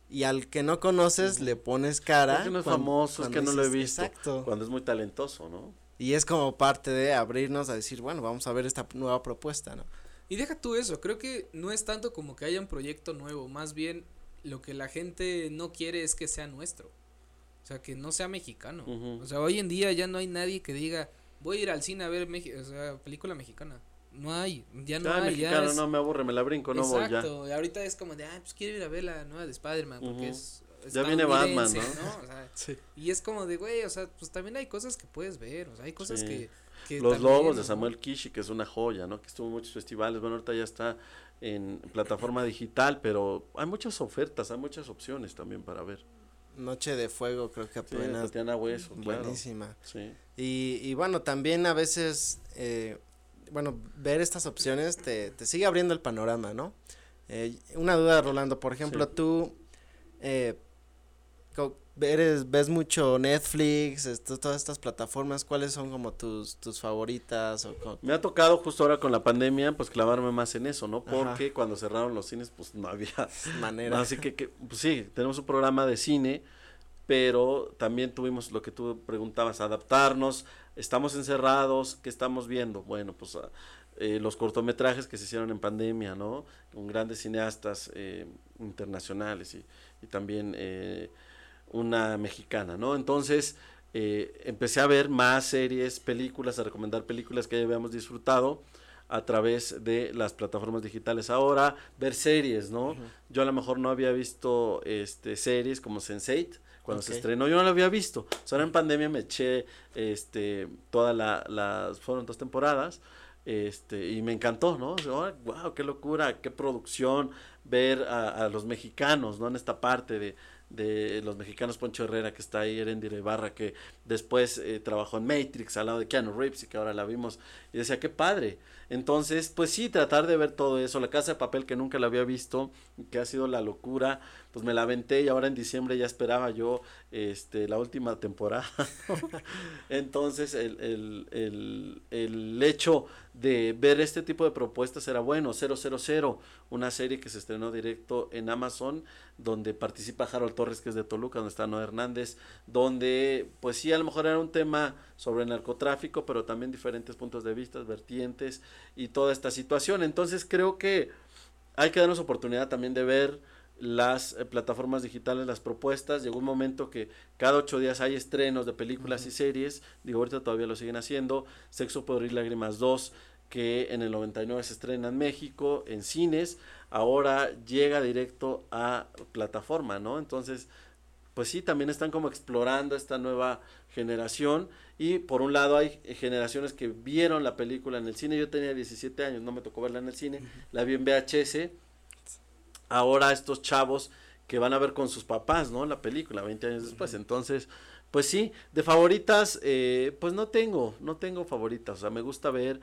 Y al que no conoces le pones cara. Es que no es famoso, es que no lo he visto. Exacto. Cuando es muy talentoso, ¿no? Y es como parte de abrirnos a decir, bueno, vamos a ver esta nueva propuesta, ¿no? Y deja tú eso, creo que no es tanto como que haya un proyecto nuevo, más bien lo que la gente no quiere es que sea nuestro. O sea, que no sea mexicano. O sea, hoy en día ya no hay nadie que diga, voy a ir al cine a ver o sea, película mexicana. No hay, ya no hay. Mexicano, ya no me aburre, me la brinco, no voy ya. Exacto, y ahorita es como de, ah, pues quiero ir a ver la nueva de Spider-Man porque es, Ya viene Batman, ¿no? O sea, sí. Y es como de, güey, o sea, pues también hay cosas que puedes ver, o sea, hay cosas que, que, Los Lobos de Samuel Kishi, que es una joya, ¿no? Que estuvo en muchos festivales, bueno, ahorita ya está en plataforma digital, pero hay muchas ofertas, hay muchas opciones también para ver. Noche de Fuego, creo que apenas. Sí, Hueso, Buenísima. Sí. Y, y bueno, también a veces, eh, bueno, ver estas opciones te, te sigue abriendo el panorama, ¿no? Eh, una duda, Rolando, por ejemplo, tú eh, eres, ves mucho Netflix, todas estas plataformas, ¿cuáles son como tus, tus favoritas? O Me ha tocado justo ahora con la pandemia, pues clavarme más en eso, ¿no? Porque cuando cerraron los cines, pues no había manera. Así que, que, pues sí, tenemos un programa de cine, pero también tuvimos lo que tú preguntabas, adaptarnos, estamos encerrados, ¿qué estamos viendo? Bueno, pues ah, eh, los cortometrajes que se hicieron en pandemia, ¿no? Con grandes cineastas eh, internacionales y, y también eh, una mexicana, ¿no? Entonces eh, empecé a ver más series, películas, a recomendar películas que ya habíamos disfrutado a través de las plataformas digitales ahora, ver series, ¿no? Yo a lo mejor no había visto este series como Sense8 cuando se estrenó, yo no la había visto. O en pandemia me eché este toda la las fueron dos temporadas. Este, y me encantó, ¿no? wow, qué locura, qué producción, ver a, a los mexicanos, ¿no? En esta parte de, de los mexicanos Poncho Herrera que está ahí, Erendira Ibarra que después eh, trabajó en Matrix al lado de Keanu Reeves y que ahora la vimos y decía qué padre entonces pues sí tratar de ver todo eso. La casa de papel que nunca la había visto que ha sido la locura pues me la aventé y ahora en diciembre ya esperaba yo este la última temporada. Entonces el, el, el, el hecho de ver este tipo de propuestas era bueno. 000 una serie que se estrenó directo en Amazon donde participa Harold Torres que es de Toluca donde está Noé Hernández donde pues sí a lo mejor era un tema sobre narcotráfico pero también diferentes puntos de vista vertientes y toda esta situación entonces creo que hay que darnos oportunidad también de ver las eh, plataformas digitales, las propuestas. Llegó un momento que cada ocho días hay estrenos de películas y series. Digo, ahorita todavía lo siguen haciendo. Sexo, Poder y Lágrimas 2, que en el 99 se estrena en México, en cines. Ahora llega directo a plataforma, ¿no? Entonces, pues sí, también están como explorando esta nueva generación. Y por un lado hay generaciones que vieron la película en el cine. Yo tenía 17 años, no me tocó verla en el cine. La vi en VHS ahora estos chavos que van a ver con sus papás, ¿no? La película 20 años después. Entonces, pues sí, de favoritas, eh, pues no tengo, no tengo favoritas. O sea, me gusta ver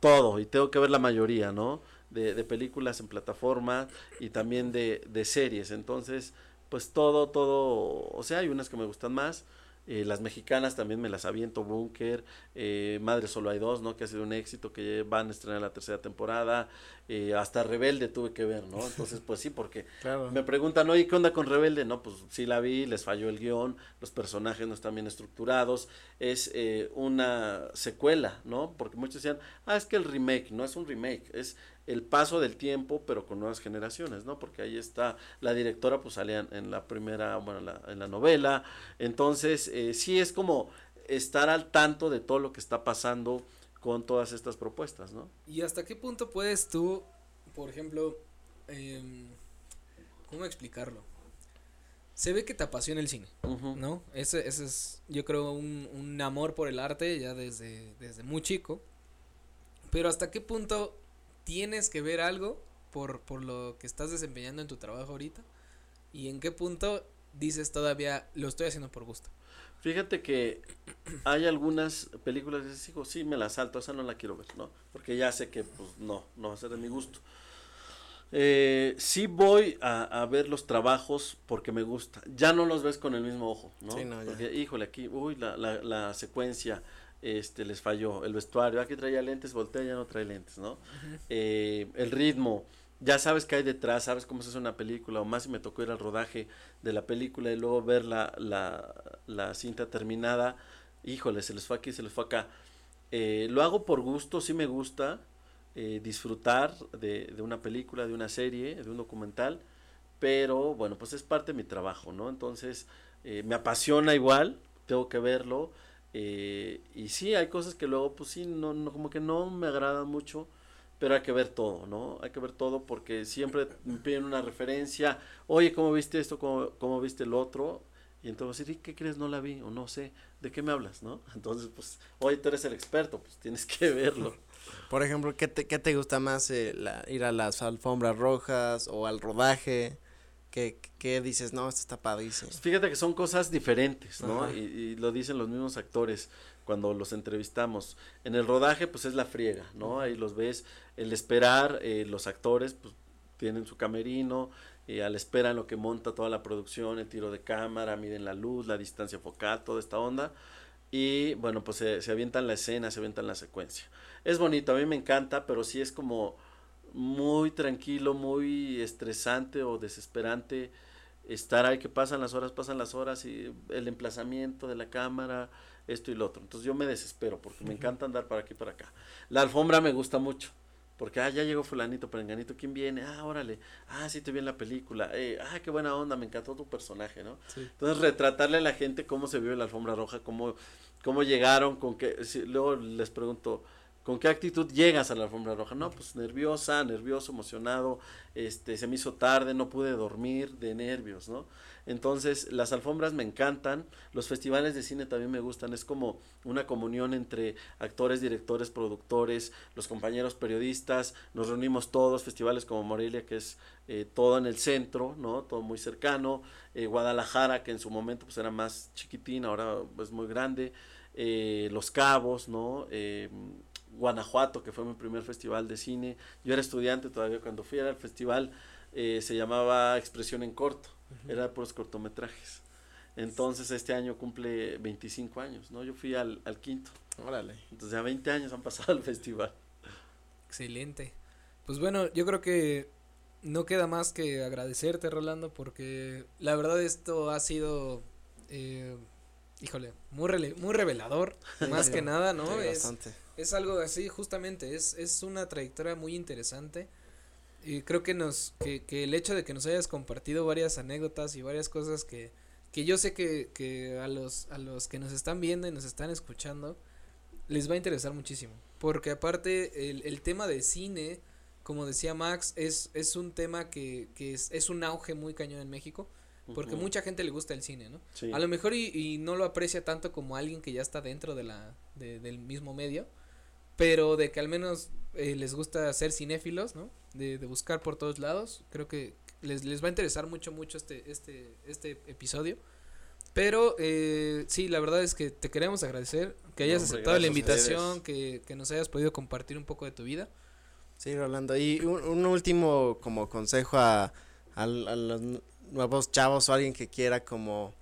todo y tengo que ver la mayoría, ¿no? De, de películas en plataforma y también de, de series. Entonces, pues todo, todo, o sea, hay unas que me gustan más eh, las mexicanas también me las aviento, Bunker, eh, Madre Solo hay dos, ¿no? Que ha sido un éxito, que van a estrenar la tercera temporada, eh, hasta Rebelde tuve que ver, ¿no? Entonces, pues sí, porque me preguntan, oye, ¿qué onda con Rebelde? No, pues sí la vi, les falló el guion, los personajes no están bien estructurados, es una secuela, ¿no? Porque muchos decían, ah, es que el remake, no es un remake, es el paso del tiempo, pero con nuevas generaciones, ¿no? Porque ahí está la directora, pues salía en la primera, bueno, la, en la novela. Entonces, eh, sí es como estar al tanto de todo lo que está pasando con todas estas propuestas, ¿no? ¿Y hasta qué punto puedes tú, por ejemplo, eh, ¿cómo explicarlo? Se ve que te apasiona el cine, ¿no? Ese, ese es, yo creo, un, un amor por el arte ya desde, desde muy chico. Pero hasta qué punto tienes que ver algo por, por lo que estás desempeñando en tu trabajo ahorita y en qué punto dices todavía lo estoy haciendo por gusto. Fíjate que hay algunas películas que digo, sí, me la salto, esa no la quiero ver, ¿no? Porque ya sé que, pues, no, no va a ser de mi gusto. Eh, sí voy a, ver los trabajos porque me gusta. Ya no los ves con el mismo ojo, ¿no? Sí, no porque, híjole, aquí, uy, la, la, la secuencia, este, les falló. El vestuario, aquí traía lentes, voltea, ya no trae lentes, ¿no? Eh, el ritmo, ya sabes qué hay detrás, sabes cómo se hace una película, o más si me tocó ir al rodaje de la película y luego ver la, la, la cinta terminada, híjole, se les fue aquí, se les fue acá. Eh, lo hago por gusto, sí me gusta eh, disfrutar de, de una película, de una serie, de un documental, pero bueno, pues es parte de mi trabajo, ¿no? Entonces, me apasiona igual, tengo que verlo, eh, y sí, hay cosas que luego, pues sí, no, no, como que no me agradan mucho, pero hay que ver todo, ¿no? Hay que ver todo porque siempre me piden una referencia, oye, ¿cómo viste esto? ¿Cómo, cómo viste el otro? Y entonces, ¿y qué crees? No la vi, o no sé, ¿de qué me hablas, no? Entonces, pues, oye, tú eres el experto, pues tienes que verlo. Por ejemplo, ¿qué te, qué te gusta más, eh, ir a las alfombras rojas o al rodaje? que, dices, no, esto está padrísimo. Pues fíjate que son cosas diferentes, ¿no? Y, lo dicen los mismos actores cuando los entrevistamos. En el rodaje, pues es la friega, ¿no? Ahí los ves, el esperar, eh, los actores, pues tienen su camerino, y al esperar lo que monta toda la producción, el tiro de cámara, miden la luz, la distancia focal, toda esta onda. Y bueno, pues se, se avientan la escena, se avientan la secuencia. Es bonito, a mí me encanta, pero sí es como muy tranquilo, muy estresante o desesperante estar ahí que pasan las horas, pasan las horas y el emplazamiento de la cámara, esto y lo otro. Entonces yo me desespero porque me encanta andar para aquí y para acá. La alfombra me gusta mucho. Porque, ah, ya llegó fulanito, perenganito, ¿quién viene? Ah, órale, ah, sí te vi en la película, eh, ah, qué buena onda, me encantó tu personaje, ¿no? Entonces, retratarle a la gente cómo se vio en la alfombra roja, cómo, cómo llegaron, con qué, luego les pregunto, ¿Con qué actitud llegas a la alfombra roja? No, pues nerviosa, nervioso, emocionado, este, se me hizo tarde, no pude dormir de nervios, ¿no? Entonces, las alfombras me encantan, los festivales de cine también me gustan, es como una comunión entre actores, directores, productores, los compañeros periodistas, nos reunimos todos, festivales como Morelia, que es eh, todo en el centro, ¿no? Todo muy cercano, eh, Guadalajara, que en su momento pues era más chiquitín, ahora es muy grande, eh, Los Cabos, ¿no? Guanajuato, que fue mi primer festival de cine. Yo era estudiante todavía cuando fui al festival, eh, se llamaba Expresión en Corto, era por los cortometrajes. Entonces este año cumple 25 años, ¿no? Yo fui al, al quinto. Órale. Entonces ya 20 años han pasado al festival. Excelente. Pues bueno, yo creo que no queda más que agradecerte, Rolando, porque la verdad esto ha sido, eh, híjole, muy, muy revelador, más que nada, ¿no? bastante es algo así, justamente, es, es una trayectoria muy interesante. Y creo que nos, que, que el hecho de que nos hayas compartido varias anécdotas y varias cosas que, que yo sé que, que a los, a los que nos están viendo y nos están escuchando, les va a interesar muchísimo. Porque aparte, el, el tema de cine, como decía Max, es, es un tema que, que es, es un auge muy cañón en México. Porque mucha gente le gusta el cine, ¿no? Sí. A lo mejor y, y no lo aprecia tanto como alguien que ya está dentro de la, de- del mismo medio, pero de que al menos eh, les gusta ser cinéfilos, ¿no? De, de buscar por todos lados, creo que les, les va a interesar mucho, mucho este, este, este episodio. Pero eh, sí, la verdad es que te queremos agradecer que hayas Hombre, aceptado la invitación, que, que nos hayas podido compartir un poco de tu vida. Sí, Rolando. Y un, un último como consejo a, a, a los nu- nuevos chavos o alguien que quiera como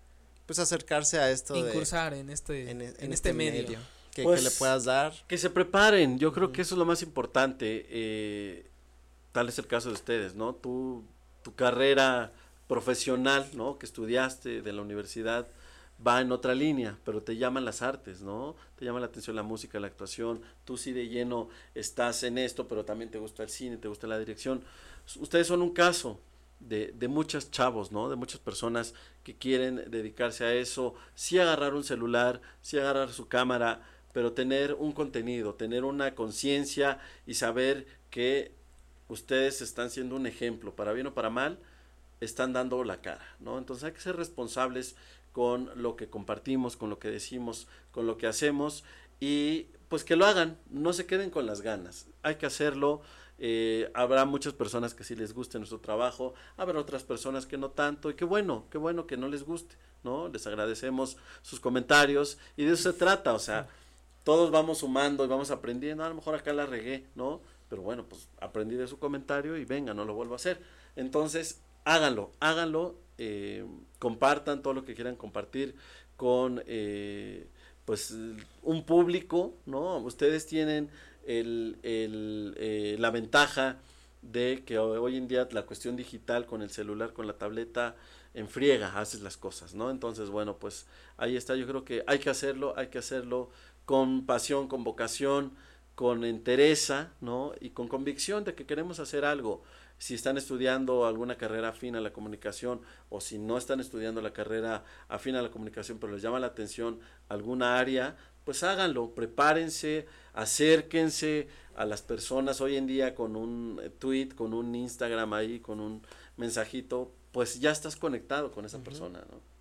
pues acercarse a esto de Incursar en este, en, en, e- en este, medio. Que Pues, le puedas dar. Que se preparen, yo creo que eso es lo más importante. eh, tal es el caso de ustedes, ¿no? Tu, tu carrera profesional, ¿no? Que estudiaste de la universidad va en otra línea, pero te llaman las artes, ¿no? Te llama la atención la música, la actuación. Tú sí de lleno estás en esto, pero también te gusta el cine, te gusta la dirección. Ustedes son un caso de, de muchos chavos, ¿no? De muchas personas que quieren dedicarse a eso, sí agarrar un celular, sí agarrar su cámara, pero tener un contenido, tener una conciencia y saber que ustedes están siendo un ejemplo, para bien o para mal, están dando la cara, ¿no? Entonces hay que ser responsables con lo que compartimos, con lo que decimos, con lo que hacemos y pues que lo hagan, no se queden con las ganas, hay que hacerlo, eh, habrá muchas personas que sí les guste nuestro trabajo, habrá otras personas que no tanto y qué bueno, qué bueno que no les guste, ¿no? Les agradecemos sus comentarios y de eso se trata, o sea, todos vamos sumando y vamos aprendiendo, a lo mejor acá la regué, ¿no? Pero bueno, pues aprendí de su comentario y venga, no lo vuelvo a hacer. Entonces, háganlo, háganlo, eh, compartan todo lo que quieran compartir con, eh, pues, un público, ¿no? Ustedes tienen el, el, eh, la ventaja de que ho- hoy en día la cuestión digital con el celular, con la tableta, enfriega, haces las cosas, ¿no? Entonces, bueno, pues ahí está, yo creo que hay que hacerlo, hay que hacerlo con pasión, con vocación, con entereza, ¿no? Y con convicción de que queremos hacer algo. Si están estudiando alguna carrera afín a la comunicación o si no están estudiando la carrera afín a la comunicación, pero les llama la atención alguna área, pues háganlo, prepárense, acérquense a las personas hoy en día con un eh, tweet, con un Instagram ahí, con un mensajito, pues ya estás conectado con esa persona, ¿no?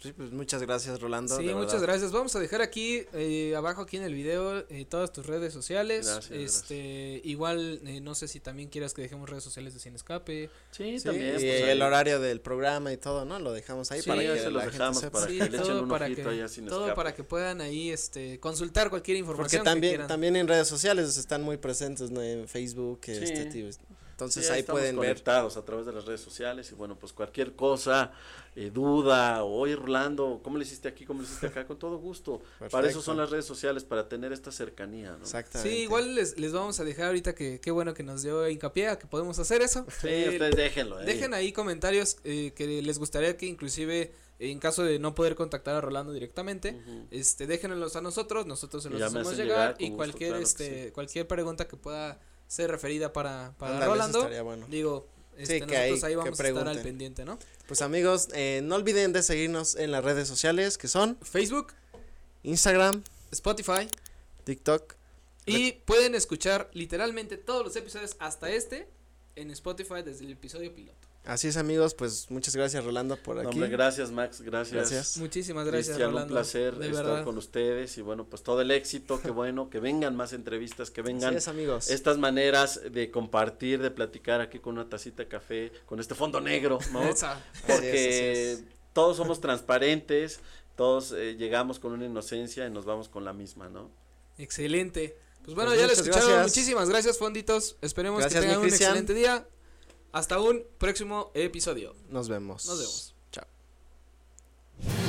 Sí, pues muchas gracias, Rolando. Sí, muchas verdad. gracias. Vamos a dejar aquí eh, abajo aquí en el video eh, todas tus redes sociales. Gracias, este, igual eh, no sé si también quieras que dejemos redes sociales de Sin Escape. Sí, Sí, también. y pues, el ahí. horario del programa y todo, ¿no? Lo dejamos ahí Sí, para que se la gente dejamos sepa. para Sí, que le echen todo un para que ahí a Sin todo Escape. para que puedan ahí este consultar cualquier Porque información que también, quieran. también en redes sociales están muy presentes ¿no? en Facebook, Sí. este, tío, entonces Sí, ahí estamos pueden ver. conectados a través de las redes sociales y bueno, pues cualquier cosa, eh, duda, o oye Rolando, ¿cómo le hiciste aquí? ¿Cómo le hiciste acá? Con todo gusto. Para eso son las redes sociales, para tener esta cercanía, ¿no? Exactamente. Sí, igual les, les vamos a dejar ahorita que qué bueno que nos dio hincapié a que podemos hacer eso. Sí, Eh, ustedes déjenlo. ahí. Dejen ahí comentarios eh, que les gustaría que inclusive en caso de no poder contactar a Rolando directamente, este déjenlos a nosotros, nosotros se los hacemos llegar, llegar, y gusto, cualquier claro este cualquier pregunta que pueda ser referida para para eso Rolando, estaría bueno. digo, este, que nosotros ahí- ahí que vamos a estar al pendiente, ¿no? Pues amigos, eh, no olviden de seguirnos en las redes sociales que son Facebook, Instagram, Spotify TikTok. y pueden escuchar literalmente todos los episodios hasta este en Spotify desde el episodio piloto. Así es amigos, pues muchas gracias Rolando por No, aquí. hombre, gracias Max, gracias. Gracias. Muchísimas gracias, Cristian, Rolando. un placer de estar verdad. con ustedes y bueno, pues todo el éxito, qué bueno, que vengan más entrevistas, que vengan Así es amigos. estas maneras de compartir, de platicar aquí con una tacita de café, con este fondo negro, ¿no? Esa. Así es, Porque así es. todos somos transparentes, todos eh, llegamos con una inocencia y nos vamos con la misma, ¿no? Excelente. Pues bueno, Pues ya lo escucharon. gracias. Muchísimas gracias, fonditos. Esperemos Gracias, que tengan un excelente día. Hasta un próximo episodio. Nos vemos. Nos vemos. Chao.